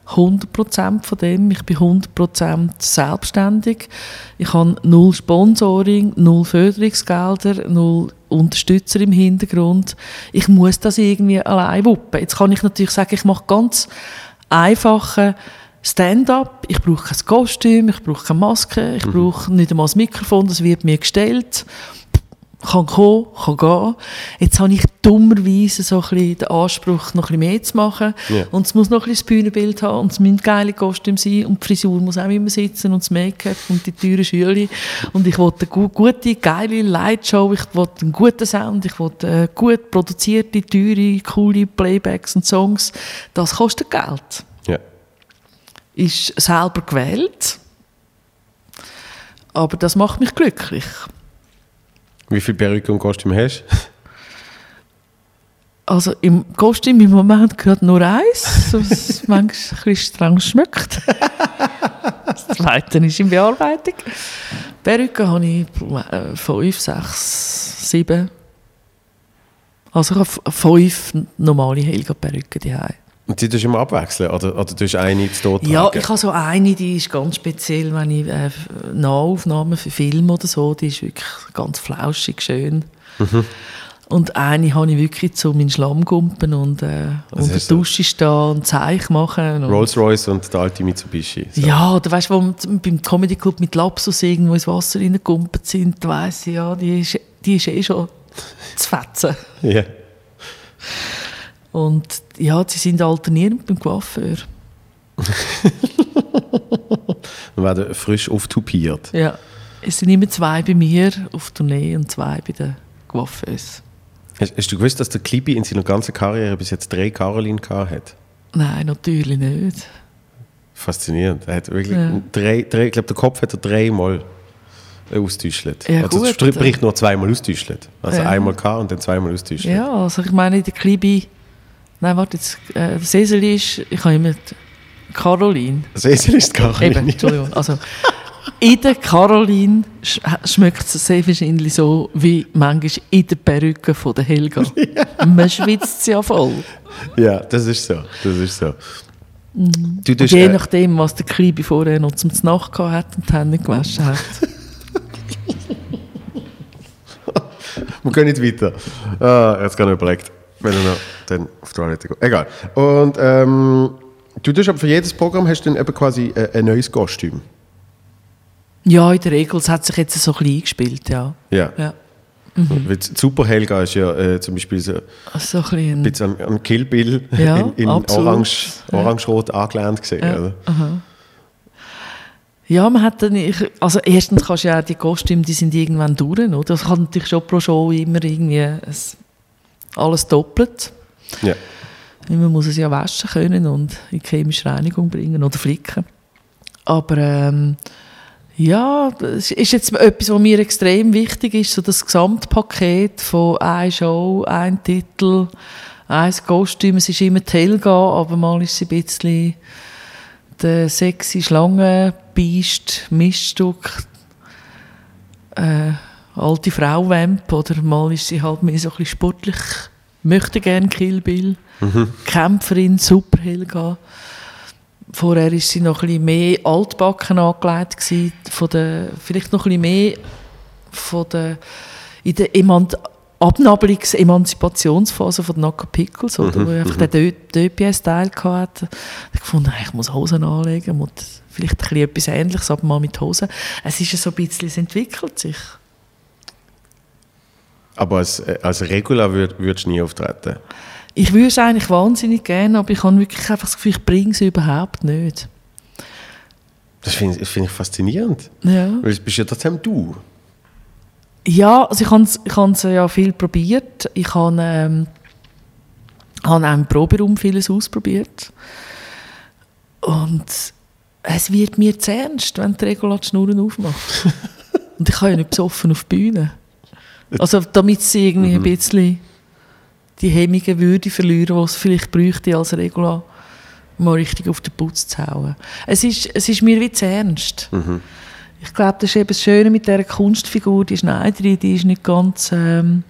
100% von dem, ich bin 100% selbstständig. Ich habe null Sponsoring, null Förderungsgelder, null Unterstützer im Hintergrund. Ich muss das irgendwie allein wuppen. Jetzt kann ich natürlich sagen, ich mache ganz einfache Stand-up, ich brauche kein Kostüm, ich brauche keine Maske, ich mhm. brauche nicht einmal das Mikrofon, das wird mir gestellt. Kann kommen, kann gehen. Jetzt habe ich dummerweise so ein bisschen den Anspruch, noch ein bisschen mehr zu machen. Yeah. Und es muss noch ein bisschen das Bühnenbild haben und es müssen geile Kostüme sein und die Frisur muss auch immer sitzen und das Make-up und die teuren Schüler. Und ich wollte eine gute, geile Lightshow, ich wollte einen guten Sound, ich wollte äh, gut produzierte, teure, coole Playbacks und Songs. Das kostet Geld ist selber gewählt. Aber das macht mich glücklich. Wie viele Perücke und Kostüm hast du? Also im Kostüm im Moment gerade nur eins, was manchmal ein bisschen streng schmeckt. Das zweite ist in Bearbeitung. Perücke habe ich äh, fünf, sechs, sieben. Also ich habe fünf normale Helga-Perücken daheim. Und die tust du immer abwechseln? Oder, oder tust du eine zu dort Ja, ich habe so eine, die ist ganz speziell, wenn ich äh, Nahaufnahmen für Film oder so, die ist wirklich ganz flauschig, schön. Mhm. Und eine habe ich wirklich zu meinen Schlammgumpen und äh, Was unter der du? Dusche stehen und Zeich machen. Und Rolls-Royce und der alte Mitsubishi. So. ja, oder weißt du, wo wir beim Comedy Club mit Lapsus irgendwo ins Wasser reingekumpelt sind, da weiss ich, ja, die ist, die ist eh schon zu fetzen. Ja. Und ja, sie sind alternierend beim Coiffeur. Wir werden frisch auftupiert. Ja. Es sind immer zwei bei mir auf Tournee und zwei bei den Coiffeurs. Hast, hast du gewusst, dass der Klibi in seiner ganzen Karriere bis jetzt drei Caroline hat? Nein, natürlich nicht. Faszinierend. Er hat wirklich Ja. drei, drei, ich glaube, der Kopf hat er dreimal austäuschelt. Ja, also gut, es bricht nur zweimal austäuschelt. Also Ja. einmal gehabt und dann zweimal austäuschelt. Ja, also ich meine, der Klibi. Nein, warte, jetzt, äh, Cecil ist. Ich habe immer. die Caroline. Cecil ist die Caroline. Eben, Entschuldigung. Also, in der Caroline sch schmeckt es sehr wahrscheinlich so, wie manchmal in der Perücke von der Helga. Man schwitzt ja voll. Ja, das ist so. Das ist so. Du Und tust, je äh, nachdem, was der Klibi vorher noch zum Nacht gehabt hat und die Hände gewaschen hat. wir gehen nicht weiter. Ah, jetzt gerade überlegt, wenn er noch dann auf die Toilette geht. Egal. Und ähm, du tust aber für jedes Programm hast du dann eben quasi äh, ein neues Kostüm. Ja, in der Regel, es hat sich jetzt so ein bisschen eingespielt, ja. Ja. ja. Die Super Helga ist ja äh, zum Beispiel so So ein bisschen ein an, an Kill Bill Ja, in, in orange, orange-rot angelehnt gesehen. Ja. Oder? Ja, man hat dann, ich, also erstens kannst du ja die Kostüme, die sind irgendwann durch, oder? Das kann natürlich schon pro Show immer irgendwie es, alles doppelt. Ja. Man muss es ja waschen können und in chemische Reinigung bringen oder flicken. Aber ähm, ja, das ist jetzt etwas, was mir extrem wichtig ist, so das Gesamtpaket von einer Show, ein Titel, ein Kostüm. Es ist immer die Helga, aber mal ist sie ein bisschen der sexy Schlange, Biest, Miststück, äh, alte Frau Vamp oder mal ist sie halt mehr so ein bisschen sportlich, möchte gerne Kill Bill, Kämpferin, super Helga. Vorher war sie noch ein bisschen mehr altbacken angelegt, gewesen, von der, vielleicht noch ein bisschen mehr von der, in der Eman Abnabelungs-, Emanzipationsphase von Naka Pickles, oder, wo einfach den Döpie-Style hatte. Ich gefunden, ich muss Hosen anlegen, muss vielleicht ein bisschen etwas Ähnliches, aber mal mit Hosen. Es ist ja so ein bisschen, es entwickelt sich. Aber als, äh, als Regular würd, würdest du nie auftreten. Ich würde es eigentlich wahnsinnig gerne, aber ich habe wirklich einfach das Gefühl, ich bringe es überhaupt nicht. Das finde find ich faszinierend. Ja. Weil es bist ja trotzdem du. Ja, also ich habe es ich ja viel probiert. Ich habe, ähm, habe auch im Proberaum vieles ausprobiert. Und es wird mir zu ernst, wenn die Regula die Schnurren aufmacht. Und ich kann ja nicht besoffen auf die Bühne. Also damit sie irgendwie ein bisschen die Hemmungen würde verlieren, die es vielleicht bräuchte als Regula, mal richtig auf den Putz zu hauen. Es ist, es ist mir wie zu ernst. Ich glaube, das ist eben das Schöne mit dieser Kunstfigur, die Schneiderin, die ist nicht ganz ähm,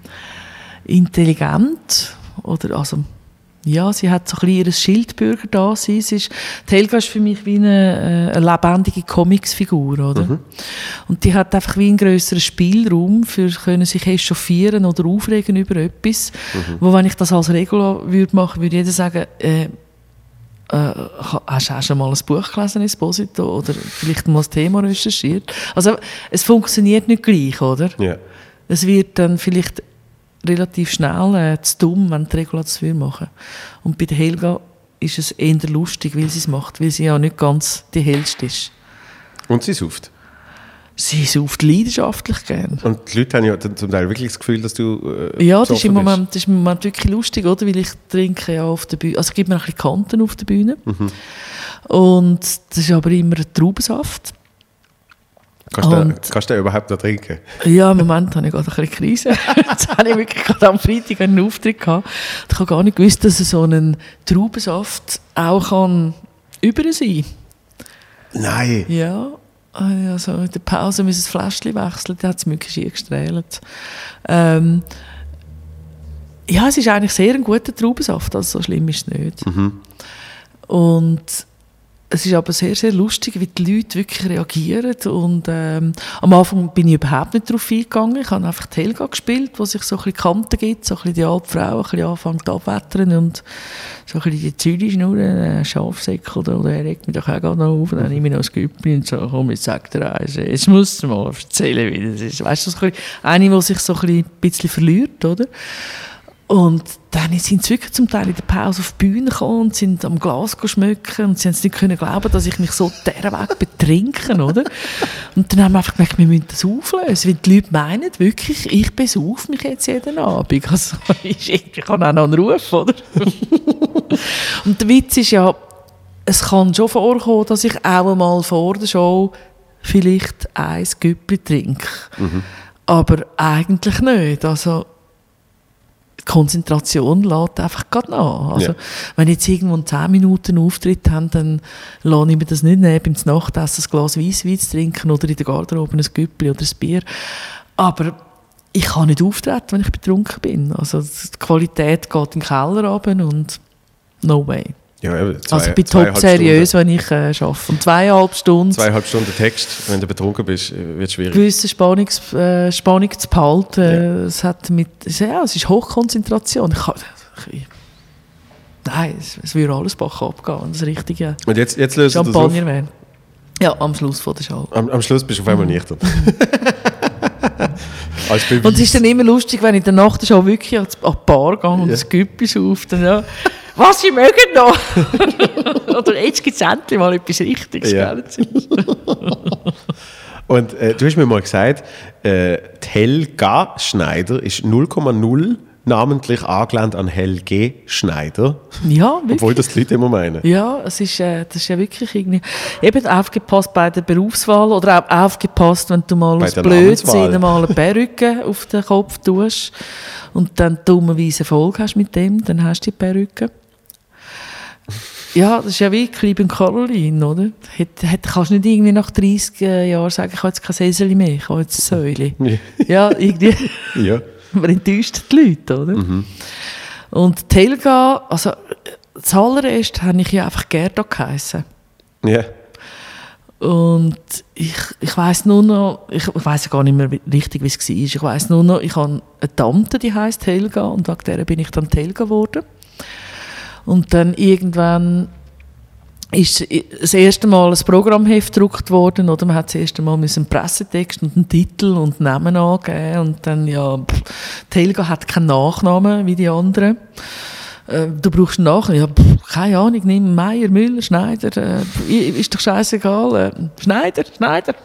intelligent. Oder, also, ja, sie hat so ein bisschen ihr Schildbürger da. Sie ist, die Helga ist für mich wie eine, äh, eine lebendige Comicsfigur, oder? Und die hat einfach wie einen grösseren Spielraum für können sich echauffieren oder aufregen über etwas. Wo, wenn ich das als Regula würde machen, würde jeder sagen, äh, äh, hast, du mal ein Buch gelesen, Esposito? Oder vielleicht mal das Thema recherchiert? Also, es funktioniert nicht gleich, oder? Ja. Es wird dann vielleicht relativ schnell äh, zu dumm, wenn die Regula das will machen. Und bei der Helga ist es eher lustig, weil sie es macht, weil sie ja nicht ganz die hellste ist. Und sie sauft. Sie sauft leidenschaftlich gern. Und die Leute haben ja zum Teil wirklich das Gefühl, dass du. Äh, Ja, das ist, im. Moment, das ist im Moment wirklich lustig, oder? Weil ich trinke ja auf der Bühne, also es gibt mir ein bisschen Kanten auf der Bühne. Und das ist aber immer ein Traubensaft. Kannst, du, Und- kannst du den überhaupt noch trinken? Ja, im Moment habe ich gerade ein bisschen Krise. Jetzt habe ich wirklich gerade am Freitag einen Auftritt gehabt. Ich habe gar nicht gewusst, dass so ein Traubensaft auch kann über sein Nein. Ja, also in der Pause müssen das Fläschchen wechseln, da hat es mir geschehen gestrahlt. Ähm, ja, es ist eigentlich sehr ein guter Traubensaft, also so schlimm ist es nicht. Und es ist aber sehr, sehr lustig, wie die Leute wirklich reagieren. Und ähm, am Anfang bin ich überhaupt nicht darauf eingegangen. Ich habe einfach die Helga gespielt, wo sich so ein bisschen Kanten gibt, so ein bisschen die alte Frau ein bisschen anfängt abwettern und so ein bisschen die Züri schnurren, äh, Schafsäckel oder, er regt mich doch auch noch auf. Dann nehme ich noch ein Güppli und so, komm, jetzt sag dir eins. Jetzt musst du mal erzählen, wie das ist. Weißt du, so ein bisschen, eine, die sich so ein bisschen verliert, oder? Und dann sind sie wirklich zum Teil in der Pause auf die Bühne gekommen und sind am Glas schmücken und sie haben es nicht können glauben, dass ich mich so dieser Weg betrinke, oder? Und dann haben wir einfach gemerkt, wir müssen das auflösen, weil die Leute meinen wirklich, ich besauf mich jetzt jeden Abend. Also, ich kann auch noch einen Ruf, oder? und der Witz ist ja, es kann schon vorkommen, dass ich auch einmal vor der Show vielleicht ein Güppli trinke. Mhm. Aber eigentlich nicht. Also, Konzentration lädt einfach gerade nach. Also, ja. wenn ich jetzt irgendwo 10 Minuten Auftritt habe, dann lasse ich mir das nicht nehmen, beim Nachtessen ein Glas Weisswein zu trinken oder in der Garderobe ein Güppli oder ein Bier. Aber ich kann nicht auftreten, wenn ich betrunken bin. Also die Qualität geht in den Keller runter und no way. Ja, eben, zwei, also ich bin top seriös, wenn ich äh, arbeite. Und zweieinhalb Stunden. Zweieinhalb Stunden Text, wenn du betrunken bist, wird es schwierig. Gewisse Spannungs, äh, Spannung zu behalten. Ja. Es, hat mit, ja, es ist Hochkonzentration. Ich ich, nein, es, es würde alles Bach abgehen, das Richtige Und jetzt, jetzt löst Champagner wäre. Ja, am Schluss von der Show. Am, am Schluss bist du auf einmal mhm. nüchtern. und es ist dann immer lustig, wenn ich dann nach der Show wirklich an die Bar gehe und ja. das Güppis auf, dann ja was, Sie mögen noch? Oder jetzt gibt es endlich mal etwas Richtiges. Ja. Und äh, du hast mir mal gesagt, äh, Helga Schneider ist 0,0 namentlich angelehnt an Helge Schneider. Ja, wirklich. Obwohl das die Leute immer meinen. Ja, es ist, äh, das ist ja wirklich irgendwie... Eben aufgepasst bei der Berufswahl oder auch aufgepasst, wenn du mal bei aus Blödsinn mal eine Perücke auf den Kopf tust und dann dummerweise Erfolg hast mit dem, dann hast du die Perücke. Ja, das ist ja wie und Caroline, oder? Hat, hat, kannst du nicht irgendwie nach 30 Jahren sagen, ich habe jetzt kein Seseli mehr, ich habe jetzt ein Säule. ja, irgendwie. ja. Man enttäuscht die Leute, oder? Mhm. Und Telga, also das allererste habe ich ja einfach Gerda geheissen. Ja. Und ich, ich weiß nur noch, ich, weiß ja gar nicht mehr richtig, wie es war. Ich weiß nur noch, ich habe eine Tante, die heißt Helga, und wegen der bin ich dann Helga geworden. Und dann irgendwann ist das erste Mal ein Programmheft gedruckt worden, oder man hat das erste Mal einen Pressetext und einen Titel und einen Namen angeben und dann, ja, pff, Helga hat keinen Nachnamen wie die anderen. Äh, du brauchst einen Nachnamen, ja, pff, keine Ahnung, nimm Meier, Müller, Schneider, äh, ist doch scheißegal, äh, Schneider, Schneider.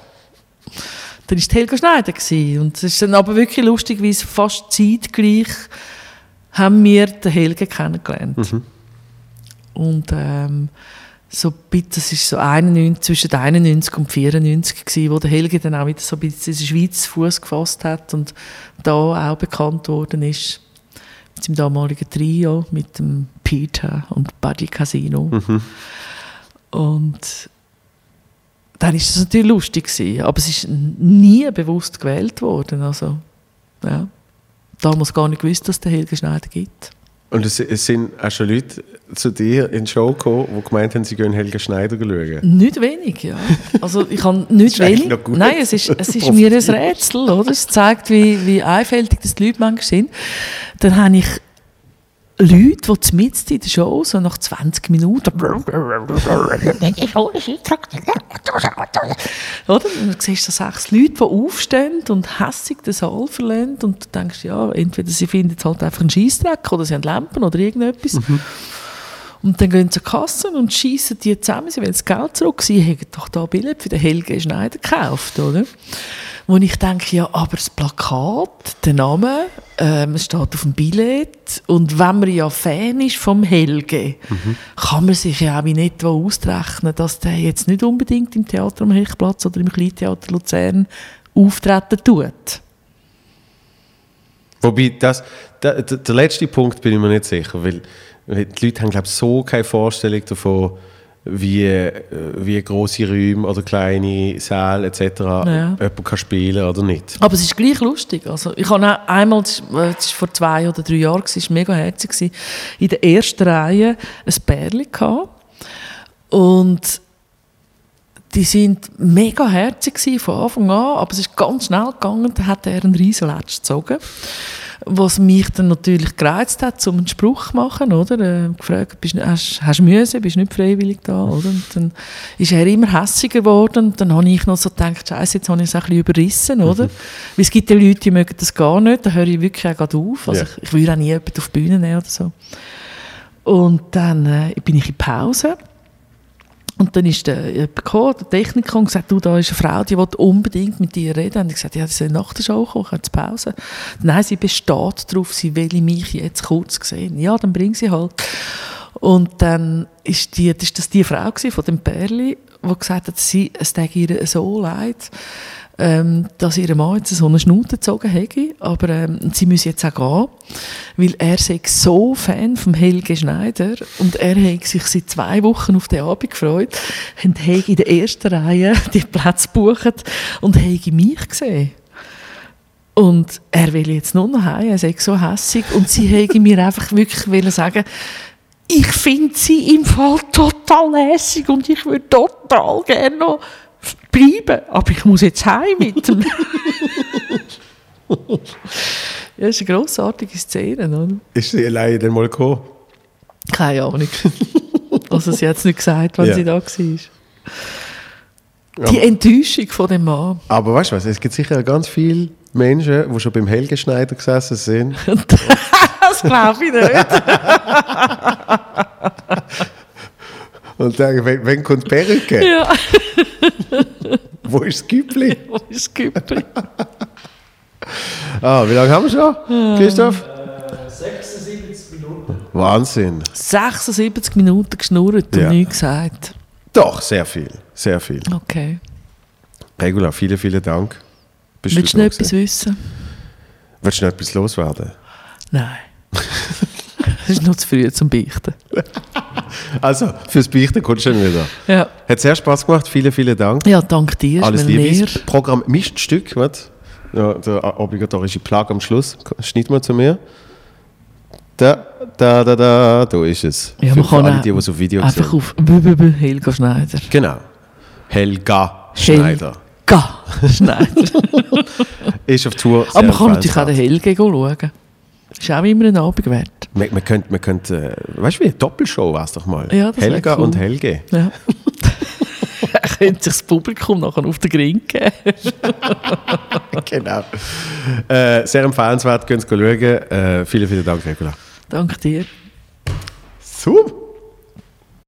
Dann war Helga Schneider gewesen. und es ist dann aber wirklich lustig, wie es fast zeitgleich haben wir den Helge kennengelernt. Mhm. Und ähm, so das ist so 91, zwischen 91 und 94 gewesen, wo der Helge dann auch wieder so ein bisschen in der Schweiz Fuß gefasst hat und da auch bekannt worden ist mit seinem damaligen Trio mit dem Peter und Buddy Casino. Mhm. Und dann ist es natürlich lustig gewesen, aber es ist nie bewusst gewählt worden. Also, ja, damals gar nicht gewusst, dass es den Helge Schneider gibt. Und es, es, sind auch schon Leute zu dir in die Show gekommen, die gemeint haben, sie gehen Helga Schneider schauen. Nicht wenig, ja. Also ich habe nicht wenig. Nein, es ist, es ist mir ein Rätsel, oder? Es zeigt, wie, wie einfältig das die Leute manchmal sind. Dann habe ich Leute, die mitten in der Show, so nach 20 Minuten, oder? dann siehst du sechs Leute, die aufstehen und hässig den Saal verlassen und du denkst, ja, entweder sie finden jetzt halt einfach einen Scheissdreck oder sie haben Lampen oder irgendetwas. Mhm. Und dann gehen sie zur Kasse und schießen die zusammen, sie wollen das Geld zurück. Sie haben doch da Billett für den Helge Schneider gekauft, oder? Wo ich denke, ja, aber das Plakat, der Name, ähm, es steht auf dem Billett und wenn man ja Fan ist vom Helge, mhm. kann man sich ja auch in etwa ausrechnen, dass der jetzt nicht unbedingt im Theater am Hechtplatz oder im Kleintheater Luzern auftreten tut. Wobei, das, der, der letzte Punkt bin ich mir nicht sicher, weil die Leute haben, glaube so keine Vorstellung davon, wie, äh, wie große Räume oder kleine Säle etc. Ja. jemand kann spielen oder nicht. Aber es ist gleich lustig. Also ich habe einmal, das war vor zwei oder drei Jahren, es war mega herzig, in der ersten Reihe ein Bärli gehabt. Und die sind mega herzig von Anfang an, aber es ist ganz schnell gegangen, da hat er einen riesen Latsch gezogen was mich dann natürlich gereizt hat, um einen Spruch zu machen, oder? Äh, gefragt, bist, hast, hast du Müsse, bist nicht freiwillig da, oder? Und dann ist er immer hässiger geworden und dann habe ich noch so gedacht, scheiße, jetzt habe ich es ein bisschen überrissen, oder? Mhm. Weil es gibt ja Leute, die mögen das gar nicht, da höre ich wirklich auch gerade auf. Also yeah. ich, ich würde auch nie jemanden auf die Bühne nehmen oder so. Und dann äh, bin ich in Pause und dann ist der, gekommen, der Techniker und gesagt, du, da ist eine Frau, die will unbedingt mit dir reden. Und ich gesagt, ja, sie soll nach der Show kommen, ich Pause. Nein, sie besteht darauf, sie will mich jetzt kurz sehen. Ja, dann bring sie halt. Und dann ist, die, ist das die Frau von dem Perli, die gesagt hat, sie, es tut ihr so leid, ähm, dass ihr Mann jetzt so eine Schnute gezogen hätte, aber ähm, sie müsse jetzt auch gehen, weil er sei so Fan vom Helge Schneider. Und er hat sich seit zwei Wochen auf den Abend gefreut und hat in der ersten Reihe die Plätze gebucht und hat mich gesehen. Und er will jetzt nur noch heim, er sei so hässig. Und sie hätte mir einfach wirklich sagen ich finde sie im Fall total lässig und ich würde total gerne noch bleiben, aber ich muss jetzt heim mit dem. ja, das ist eine grossartige Szene, oder? Ist sie alleine dann mal gekommen? Keine Ahnung. also sie hat es nicht gesagt, wenn ja. sie da war. Die Enttäuschung von dem Mann. Aber weißt du was, es gibt sicher ganz viele Menschen, die schon beim Helge Schneider gesessen sind. das glaube ich nicht. Und sagen, wenn, wenn kommt Perücke? Ja. Wo ist das Güppli? Wo ist das Güppli? ah, wie lange haben wir schon, Christoph? Äh, 76 Minuten. Wahnsinn. 76 Minuten geschnurrt und ja. nichts gesagt. Doch, sehr viel. Sehr viel. Okay. Regula, vielen, vielen Dank. Bist Willst du noch etwas wissen? Willst du noch etwas loswerden? Nein. Es ist noch zu früh zum Beichten. Also, fürs Beichten kommst du schon wieder. Ja. Hat sehr Spaß gemacht. Vielen, vielen Dank. Ja, danke dir. Alles Liebe. Programm Miststück. Ja, der obligatorische Plug am Schluss. Schneid mal zu mir. Da, da, da, da, da ist es. Ja, man kann alle, die, die es auf Video einfach sehen. auf Helga Schneider. Genau. Helga Schneider. Helga Schneider. ist auf Tour. Aber man kann natürlich auch den Helge schauen. Ist auch immer ein Abend wert. Man, man könnte, man könnte äh, weißt du wie, eine Doppelshow war es doch mal. Ja, Helga cool. und Helge. Ja. könnte sich das Publikum nachher auf den Grin geben. genau. Äh, sehr empfehlenswert, könnt ihr schauen. Äh, vielen, vielen Dank, Regula. Danke dir. Super.